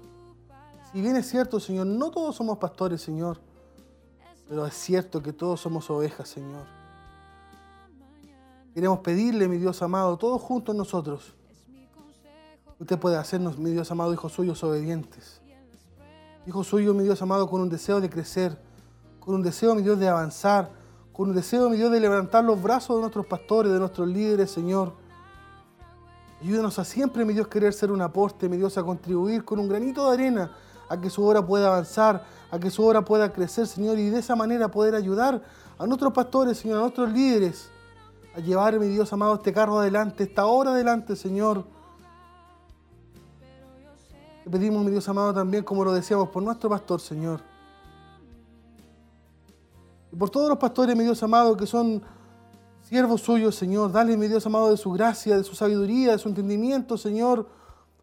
Si bien es cierto, Señor, no todos somos pastores, Señor. Pero es cierto que todos somos ovejas, Señor. Queremos pedirle, mi Dios amado, todos juntos nosotros. Usted puede hacernos, mi Dios amado, hijos suyos obedientes. Hijos suyos, mi Dios amado, con un deseo de crecer, con un deseo, mi Dios, de avanzar, con un deseo, mi Dios, de levantar los brazos de nuestros pastores, de nuestros líderes, Señor. Ayúdanos a siempre, mi Dios, querer ser un aporte, mi Dios, a contribuir con un granito de arena a que su obra pueda avanzar, a que su obra pueda crecer, Señor, y de esa manera poder ayudar a nuestros pastores, Señor, a nuestros líderes, a llevar, mi Dios amado, este carro adelante, esta obra adelante, Señor. Te pedimos, mi Dios amado, también, como lo decíamos, por nuestro pastor, Señor. Y por todos los pastores, mi Dios amado, que son siervos suyos, Señor. Dale, mi Dios amado, de su gracia, de su sabiduría, de su entendimiento, Señor.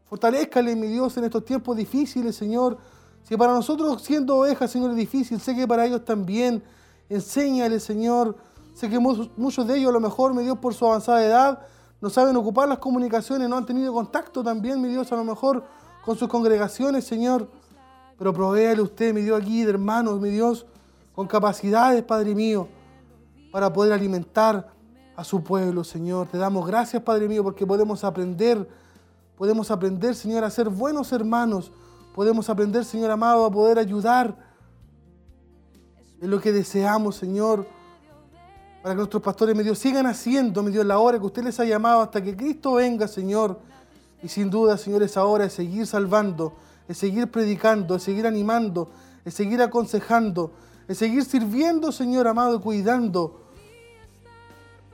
Fortalézcale, mi Dios, en estos tiempos difíciles, Señor. Si para nosotros siendo ovejas, Señor, es difícil, sé que para ellos también. Enséñale, Señor. Sé que mu- muchos de ellos, a lo mejor, mi Dios, por su avanzada edad, no saben ocupar las comunicaciones, no han tenido contacto también, mi Dios, a lo mejor con sus congregaciones, Señor. Pero provéale usted, mi Dios, aquí de hermanos, mi Dios, con capacidades, Padre mío, para poder alimentar a su pueblo, Señor. Te damos gracias, Padre mío, porque podemos aprender, podemos aprender, Señor, a ser buenos hermanos. Podemos aprender, Señor amado, a poder ayudar en lo que deseamos, Señor, para que nuestros pastores, mi sigan haciendo, mi Dios, la obra que usted les ha llamado hasta que Cristo venga, Señor. Y sin duda, Señor, esa hora es seguir salvando, es seguir predicando, es seguir animando, es seguir aconsejando, es seguir sirviendo, Señor amado, y cuidando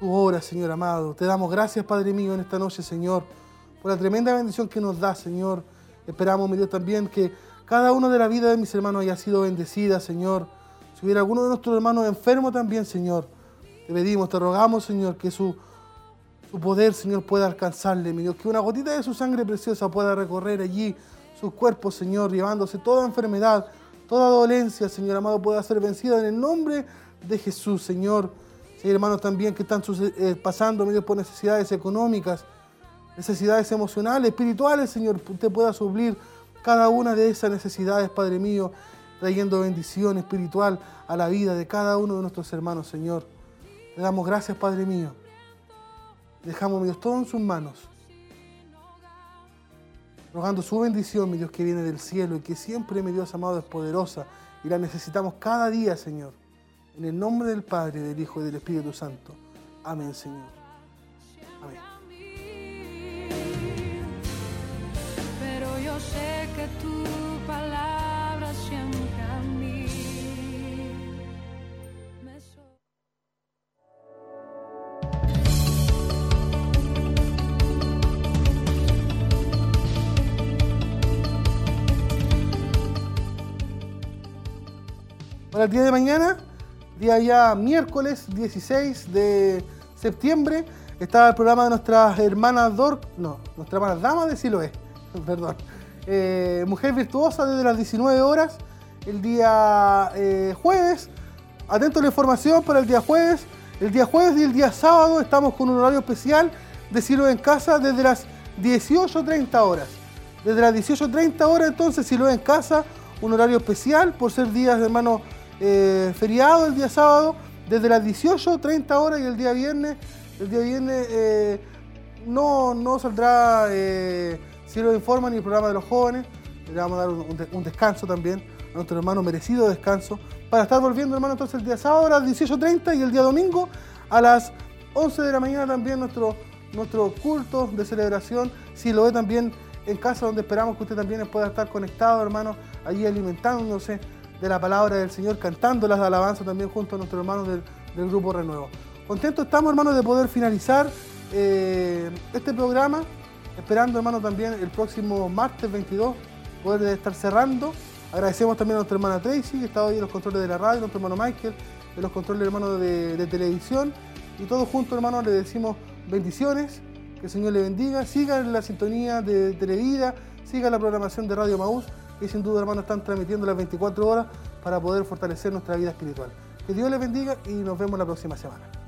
tu obra, Señor amado. Te damos gracias, Padre mío, en esta noche, Señor, por la tremenda bendición que nos da, Señor. Esperamos, mi Dios, también que cada una de la vida de mis hermanos haya sido bendecida, Señor. Si hubiera alguno de nuestros hermanos enfermo también, Señor, te pedimos, te rogamos, Señor, que su, su poder, Señor, pueda alcanzarle, mi Dios, que una gotita de su sangre preciosa pueda recorrer allí sus cuerpos, Señor, llevándose toda enfermedad, toda dolencia, Señor amado, pueda ser vencida en el nombre de Jesús, Señor. Si hay hermanos también que están eh, pasando, mi Dios, por necesidades económicas, necesidades emocionales, espirituales, Señor, usted pueda suplir cada una de esas necesidades, Padre mío, trayendo bendición espiritual a la vida de cada uno de nuestros hermanos, Señor. Le damos gracias, Padre mío. Dejamos, mi Dios, todo en sus manos. Rogando su bendición, mi Dios, que viene del cielo y que siempre, mi Dios amado, es poderosa y la necesitamos cada día, Señor. En el nombre del Padre, del Hijo y del Espíritu Santo. Amén, Señor. Amén. Sé que tu palabra siempre a mí Para el día de mañana, día ya miércoles 16 de septiembre, está el programa de nuestras hermanas Dor, no, nuestra hermana Dama de Siloé, perdón. Eh, Mujer Virtuosa desde las 19 horas, el día eh, jueves. Atento a la información para el día jueves. El día jueves y el día sábado estamos con un horario especial de Siloé en casa desde las 18.30 horas. Desde las 18.30 horas entonces Siloé en casa, un horario especial por ser días, hermano, eh, feriado el día sábado, desde las 18.30 horas y el día viernes, el día viernes eh, no, no saldrá eh, Cielo Informa ni el programa de los jóvenes, le vamos a dar un descanso también a nuestro hermano, merecido descanso, para estar volviendo, hermano, entonces el día sábado a las 18.30 y el día domingo a las 11 de la mañana también nuestro, nuestro culto de celebración, si lo ve también en casa donde esperamos que usted también pueda estar conectado, hermano, allí alimentándose de la palabra del Señor, cantando las alabanzas también junto a nuestros hermanos del, del Grupo Renuevo. Contentos estamos, hermanos, de poder finalizar eh, este programa, esperando, hermano, también el próximo martes 22 poder estar cerrando. Agradecemos también a nuestra hermana Tracy, que está hoy en los controles de la radio, nuestro hermano Michael, en los controles, hermano, de, televisión. Y todos juntos, hermanos, le decimos bendiciones, que el Señor le bendiga. Sigan la sintonía de Televida, sigan la programación de Radio Maús, que sin duda, hermanos, están transmitiendo las 24 horas para poder fortalecer nuestra vida espiritual. Que Dios les bendiga y nos vemos la próxima semana.